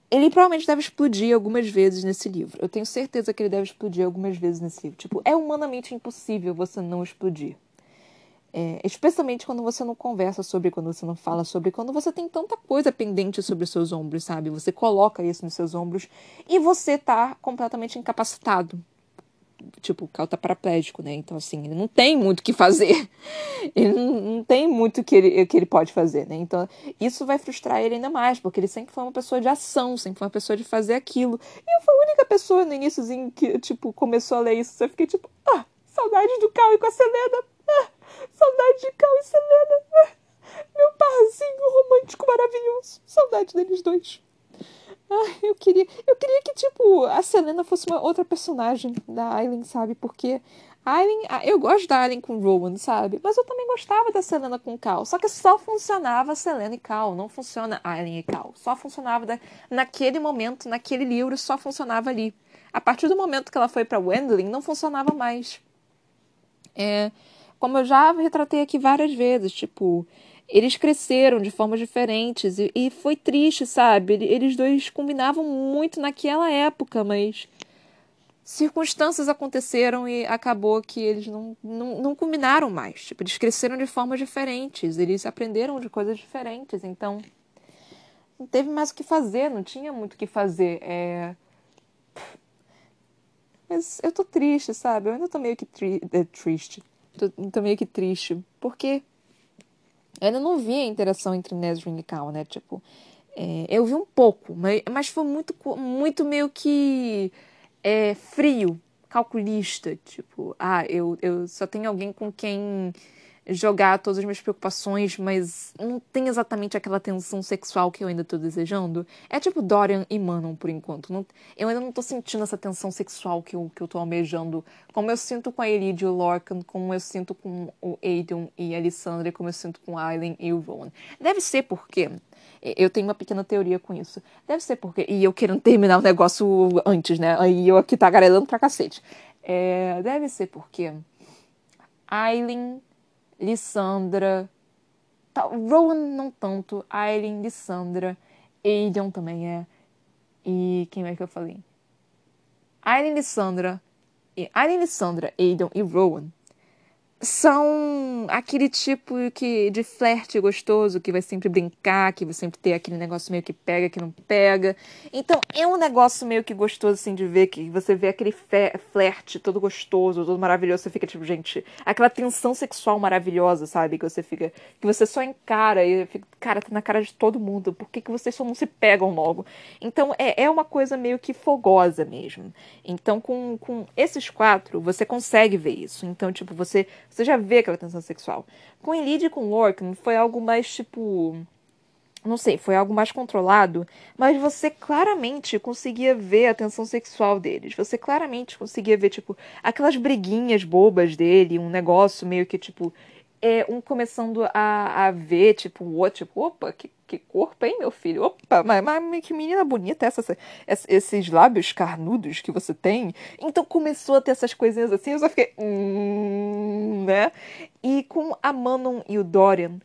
ele provavelmente deve explodir algumas vezes nesse livro. Eu tenho certeza que ele deve explodir algumas vezes nesse livro. Tipo, é humanamente impossível você não explodir. É, especialmente quando você não conversa sobre, quando você não fala sobre, quando você tem tanta coisa pendente sobre os seus ombros, sabe? Você coloca isso nos seus ombros e você tá completamente incapacitado. Tipo, Cal tá né? Então, assim, ele não tem muito o que fazer. Ele não, não tem muito que ele, que ele pode fazer, né? Então, isso vai frustrar ele ainda mais, porque ele sempre foi uma pessoa de ação, sempre foi uma pessoa de fazer aquilo. E eu fui a única pessoa no iníciozinho que, tipo, começou a ler isso. Eu fiquei tipo, ah, saudade do Cal e com a Selena. Ah, Saudade de Cal e Selena. Meu parzinho romântico maravilhoso. Saudade deles dois. Eu queria, eu queria que, tipo, a Selena fosse uma outra personagem da Aileen, sabe? Porque Aileen, eu gosto da Aileen com Rowan, sabe? Mas eu também gostava da Selena com Cal. Só que só funcionava Selena e Cal, não funciona Aileen e Cal. Só funcionava da, naquele momento, naquele livro, só funcionava ali. A partir do momento que ela foi para Wendling, não funcionava mais. É, como eu já retratei aqui várias vezes, tipo, eles cresceram de formas diferentes e, e foi triste, sabe? Eles dois combinavam muito naquela época, mas circunstâncias aconteceram e acabou que eles não, não, não combinaram mais. Tipo, eles cresceram de formas diferentes, eles aprenderam de coisas diferentes, então não teve mais o que fazer, não tinha muito o que fazer. É... Mas eu tô triste, sabe? Eu ainda tô meio que tri é, triste. Tô, tô, meio que triste. Porque eu ainda não vi a interação entre Nesrin e Cal, né? Tipo, é, eu vi um pouco, mas, mas foi muito, muito meio que é, frio, calculista. Tipo, ah, eu, eu só tenho alguém com quem jogar todas as minhas preocupações, mas não tem exatamente aquela tensão sexual que eu ainda tô desejando. É tipo Dorian e Manon, por enquanto. Não, eu ainda não tô sentindo essa tensão sexual que eu, que eu tô almejando. Como eu sinto com a Elide e o Lorcan, como eu sinto com o Aiden e a Alessandra, como eu sinto com a Aileen e o Rowan. Deve ser porque... Eu tenho uma pequena teoria com isso. Deve ser porque... E eu querendo terminar o negócio antes, né? Aí eu aqui tagarelando pra cacete. É, deve ser porque... Aileen Lissandra. Tá, Rowan não tanto. Aileen, Lissandra. Aiden também é. E quem é que eu falei? Aileen, Lissandra. Aileen, Lissandra, Aiden e Rowan são aquele tipo que de flerte gostoso que vai sempre brincar, que vai sempre ter aquele negócio meio que pega, que não pega. Então é um negócio meio que gostoso assim de ver que você vê aquele flerte todo gostoso, todo maravilhoso, você fica tipo, gente, aquela tensão sexual maravilhosa, sabe? Que você fica, que você só encara e fica, cara, tá na cara de todo mundo. Por que, que vocês só não se pegam logo? Então é, é uma coisa meio que fogosa mesmo. Então com, com esses quatro você consegue ver isso. Então tipo você você já vê aquela tensão sexual. Com Elide e com Lorcan foi algo mais tipo. Não sei, foi algo mais controlado, mas você claramente conseguia ver a tensão sexual deles. Você claramente conseguia ver, tipo, aquelas briguinhas bobas dele, um negócio meio que, tipo, é, um começando a, a ver, tipo, o outro, tipo, opa, que, que corpo, hein, meu filho? Opa, mas, mas que menina bonita essa, essa, esses lábios carnudos que você tem. Então começou a ter essas coisinhas assim, eu só fiquei, hum, né? E com a Manon e o Dorian,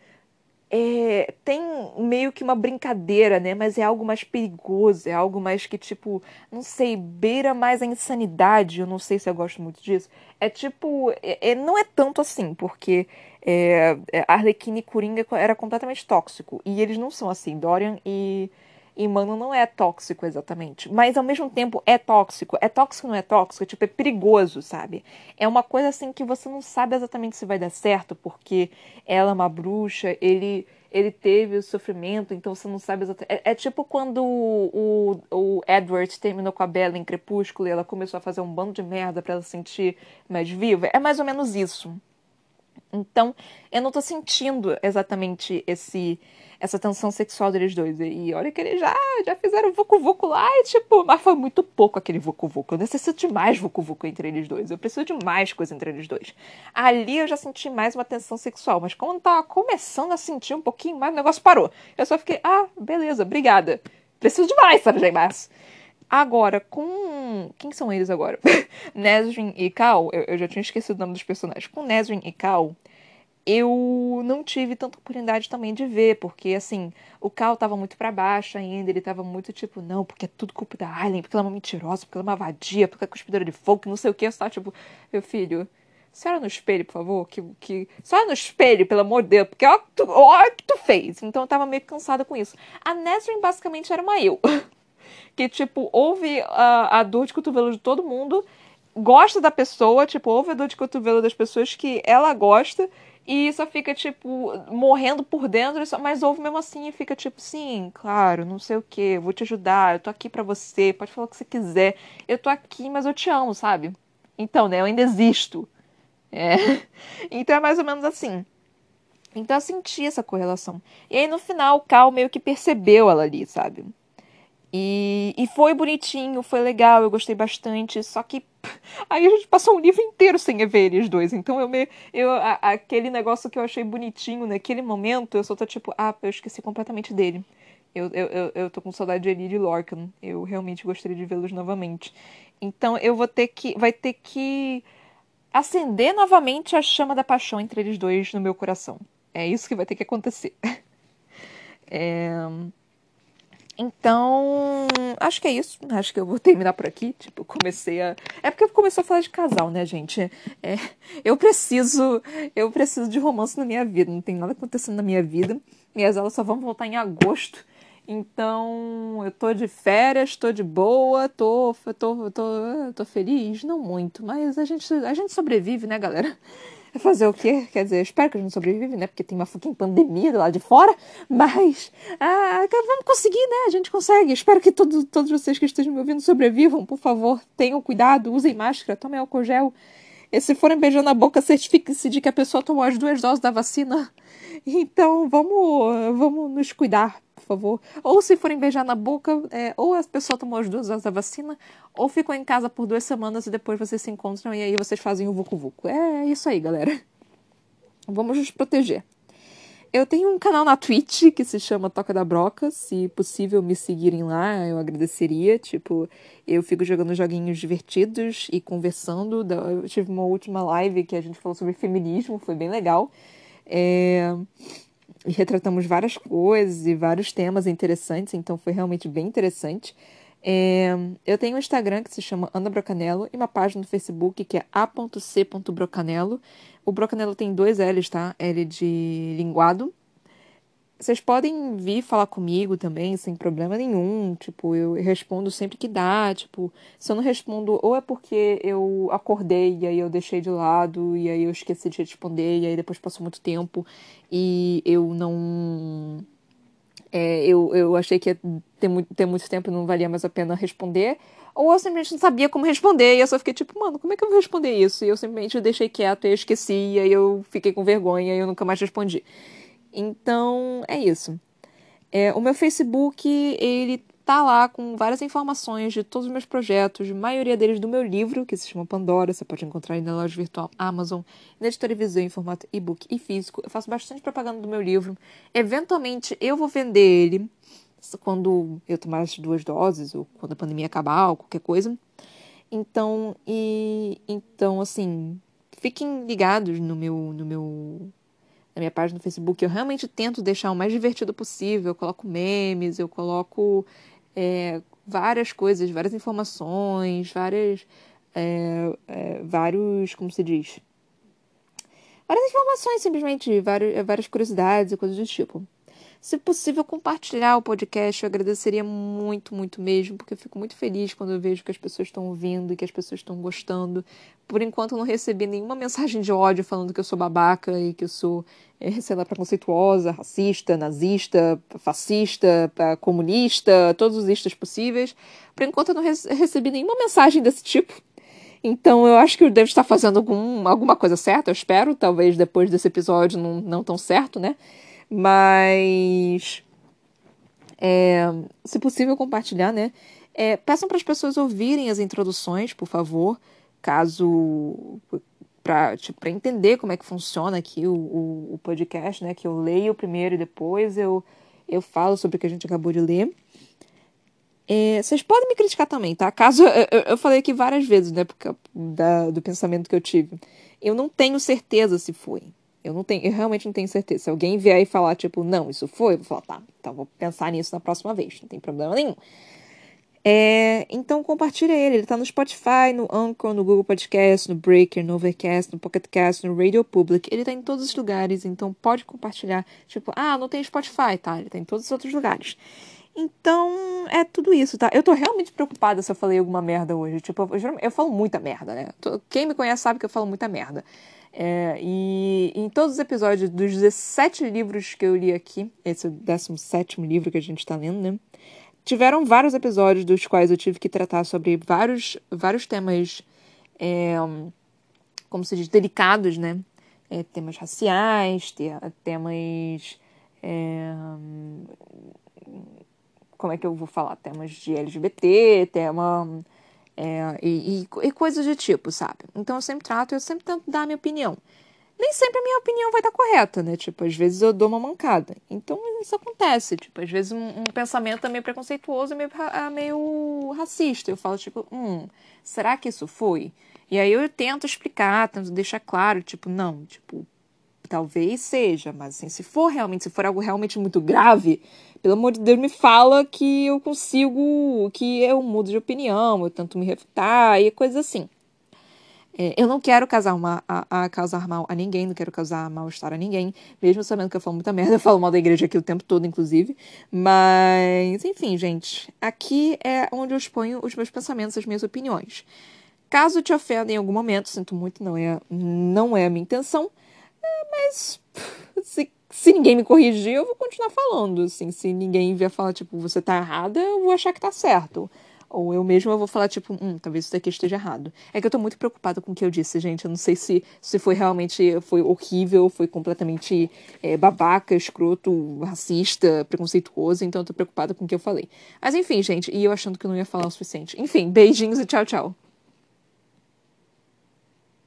é, tem meio que uma brincadeira, né? Mas é algo mais perigoso, é algo mais que, tipo, não sei, beira mais a insanidade. Eu não sei se eu gosto muito disso. É tipo, é, é não é tanto assim, porque é, é, Arlequina e Coringa era completamente tóxico. E eles não são assim. Dorian e, e Mano não é tóxico exatamente. Mas ao mesmo tempo é tóxico. É tóxico não é tóxico? Tipo, é perigoso, sabe? É uma coisa assim que você não sabe exatamente se vai dar certo, porque ela é uma bruxa, ele ele teve o sofrimento, então você não sabe exatamente. É, é tipo quando o, o, o, Edward terminou com a Bella em Crepúsculo e ela começou a fazer um bando de merda para ela se sentir mais viva. É mais ou menos isso. Então, eu não tô sentindo exatamente esse essa tensão sexual deles dois. E olha que eles já, já fizeram vucu vucu lá e tipo, mas foi muito pouco aquele vucu vucu. Eu necessito de mais vucu vucu entre eles dois. Eu preciso de mais coisa entre eles dois. Ali eu já senti mais uma tensão sexual, mas quando tava começando a sentir um pouquinho mais, o negócio parou. Eu só fiquei, ah, beleza, obrigada. Preciso de mais, Sarah Maas. Agora, com. Quem são eles agora? Nesrin e Cal, eu, eu, já tinha esquecido o nome dos personagens. Com Nesrin e Cal, eu não tive tanta oportunidade também de ver, porque assim, o Cal tava muito para baixo ainda, ele tava muito tipo, não, porque é tudo culpa da Alien, porque ela é uma mentirosa, porque ela é uma vadia, porque ela é cuspidora de fogo, que não sei o que, só tipo, meu filho, senhora no espelho, por favor, que, que... Só no espelho, pelo amor de Deus, porque olha o que tu fez. Então eu tava meio cansada com isso. A Nesrin basicamente era uma eu. que, tipo, ouve a, a dor de cotovelo de todo mundo, gosta da pessoa, tipo, ouve a dor de cotovelo das pessoas que ela gosta e só fica, tipo, morrendo por dentro, mas ouve mesmo assim e fica, tipo, sim, claro, não sei o que, vou te ajudar, eu tô aqui para você, pode falar o que você quiser, eu tô aqui, mas eu te amo, sabe? Então, né, eu ainda existo. É. Então é mais ou menos assim. Então eu senti essa correlação. E aí no final o Cal meio que percebeu ela ali, sabe? E, e foi bonitinho, foi legal, eu gostei bastante. Só que aí a gente passou um livro inteiro sem ver eles dois. Então eu me. Eu, a, aquele negócio que eu achei bonitinho naquele momento, eu só tô tipo, ah, eu esqueci completamente dele. Eu, eu, eu, eu tô com saudade de Eli e de Lorcan. Eu realmente gostaria de vê-los novamente. Então eu vou ter que. Vai ter que acender novamente a chama da paixão entre eles dois no meu coração. É isso que vai ter que acontecer. é. Então, acho que é isso. Acho que eu vou terminar por aqui. Tipo, comecei a. É porque começou a falar de casal, né, gente? É, eu preciso. Eu preciso de romance na minha vida. Não tem nada acontecendo na minha vida. E as aulas só vão voltar em agosto. Então, eu tô de férias, tô de boa, tô, tô, tô, tô feliz, não muito, mas a gente, a gente sobrevive, né, galera? Fazer o quê? Quer dizer, espero que a gente sobrevive, né? Porque tem uma fucking pandemia lá de fora. Mas ah, vamos conseguir, né? A gente consegue. Espero que todos, todos vocês que estejam me ouvindo sobrevivam. Por favor, tenham cuidado, usem máscara, tomem álcool gel. E se forem beijando a boca, certifique-se de que a pessoa tomou as duas doses da vacina. Então, vamos, vamos nos cuidar, por favor. Ou se forem beijar na boca, é, ou a pessoa tomou as duas doses da vacina, ou ficou em casa por duas semanas e depois vocês se encontram e aí vocês fazem o vucu vucu. É isso aí, galera. Vamos nos proteger. Eu tenho um canal na Twitch que se chama Toca da Broca. Se possível me seguirem lá, eu agradeceria. Tipo, eu fico jogando joguinhos divertidos e conversando. Eu tive uma última live que a gente falou sobre feminismo, foi bem legal. É... E retratamos várias coisas e vários temas interessantes, então foi realmente bem interessante. É... Eu tenho um Instagram que se chama Ana Brocanello e uma página no Facebook que é a.c.brocanello. O Brocanello tem dois L's, tá? L de linguado. Vocês podem vir falar comigo também, sem problema nenhum. Tipo, eu respondo sempre que dá. Tipo, se eu não respondo, ou é porque eu acordei e aí eu deixei de lado e aí eu esqueci de responder e aí depois passou muito tempo e eu não. É, eu, eu achei que ia ter muito, ter muito tempo e não valia mais a pena responder ou eu simplesmente não sabia como responder, e eu só fiquei tipo, mano, como é que eu vou responder isso? E eu simplesmente deixei quieto e esqueci, e aí eu fiquei com vergonha e eu nunca mais respondi. Então, é isso. É, o meu Facebook, ele tá lá com várias informações de todos os meus projetos, a maioria deles do meu livro, que se chama Pandora, você pode encontrar aí na loja virtual Amazon, na editora Visão em formato e-book e físico. Eu faço bastante propaganda do meu livro. Eventualmente eu vou vender ele quando eu tomar as duas doses ou quando a pandemia acabar ou qualquer coisa. Então, e então assim, fiquem ligados no meu no meu na minha página no Facebook. Eu realmente tento deixar o mais divertido possível. Eu coloco memes, eu coloco é, várias coisas, várias informações, várias é, é, vários, como se diz, várias informações simplesmente, várias, várias curiosidades e coisas do tipo. Se possível, compartilhar o podcast, eu agradeceria muito, muito mesmo, porque eu fico muito feliz quando eu vejo que as pessoas estão ouvindo e que as pessoas estão gostando. Por enquanto, eu não recebi nenhuma mensagem de ódio falando que eu sou babaca e que eu sou, eh, sei lá, preconceituosa, racista, nazista, fascista, comunista, todos os istas possíveis. Por enquanto, eu não recebi nenhuma mensagem desse tipo. Então eu acho que eu devo estar fazendo algum, alguma coisa certa, eu espero. Talvez depois desse episódio não, não tão certo, né? Mas, é, se possível, compartilhar, né? É, peçam para as pessoas ouvirem as introduções, por favor, caso para tipo, entender como é que funciona aqui o, o, o, podcast, né? Que eu leio primeiro e depois eu, eu falo sobre o que a gente acabou de ler. É, vocês podem me criticar também, tá? Caso eu, eu falei aqui várias vezes, né? Porque, da, do pensamento que eu tive. Eu não tenho certeza se foi. Eu não tenho, eu realmente não tenho certeza. Se alguém vier e falar, tipo, não, isso foi, eu vou falar, tá, então vou pensar nisso na próxima vez, não tem problema nenhum. É, então compartilha ele, ele tá no Spotify, no Anchor, no Google Podcast, no Breaker, no Overcast, no Pocket Cast, no Radio Public, ele tá em todos os lugares, então pode compartilhar. Tipo, ah, não tem Spotify, tá? Ele tá em todos os outros lugares. Então, é tudo isso, tá? Eu tô realmente preocupada se eu falei alguma merda hoje. Tipo, eu, eu falo muita merda, né? Quem me conhece sabe que eu falo muita merda. É, e em todos os episódios dos 17 livros que eu li aqui, esse é o 17 livro que a gente está lendo, né? Tiveram vários episódios dos quais eu tive que tratar sobre vários, vários temas, é, como se diz, delicados, né? É, temas raciais, temas. Como é que eu vou falar? Temas de LGBT, tema é, e, e, e, coisas do tipo, sabe? Então eu sempre trato, eu sempre tento dar a minha opinião. Nem sempre a minha opinião vai estar correta, né? Tipo, às vezes eu dou uma mancada. Então isso acontece. Tipo, às vezes um, um pensamento é meio preconceituoso, meio, é meio racista. Eu falo, tipo, hum, será que isso foi? E aí eu tento explicar, tento deixar claro, tipo, não, tipo, talvez seja, mas assim, se for realmente, se for algo realmente muito grave, pelo amor de Deus, me fala que eu consigo, que eu mudo de opinião, eu tento me refutar e coisas assim. É, eu não quero causar, uma, a, a, causar mal a ninguém, não quero causar mal-estar a ninguém, mesmo sabendo que eu falo muita merda, eu falo mal da igreja aqui o tempo todo, inclusive. Mas, enfim, gente, aqui é onde eu exponho os meus pensamentos, as minhas opiniões. Caso te ofenda em algum momento, sinto muito, não é, não é a minha intenção, é, mas se, se ninguém me corrigir, eu vou continuar falando. Assim, se ninguém vier falar, tipo, você tá errada, eu vou achar que tá certo. Ou eu mesma vou falar, tipo, hum, talvez isso daqui esteja errado. É que eu tô muito preocupada com o que eu disse, gente. Eu não sei se, se foi realmente foi horrível, foi completamente é, babaca, escroto, racista, preconceituoso. Então eu tô preocupada com o que eu falei. Mas enfim, gente, e eu achando que eu não ia falar o suficiente. Enfim, beijinhos e tchau, tchau.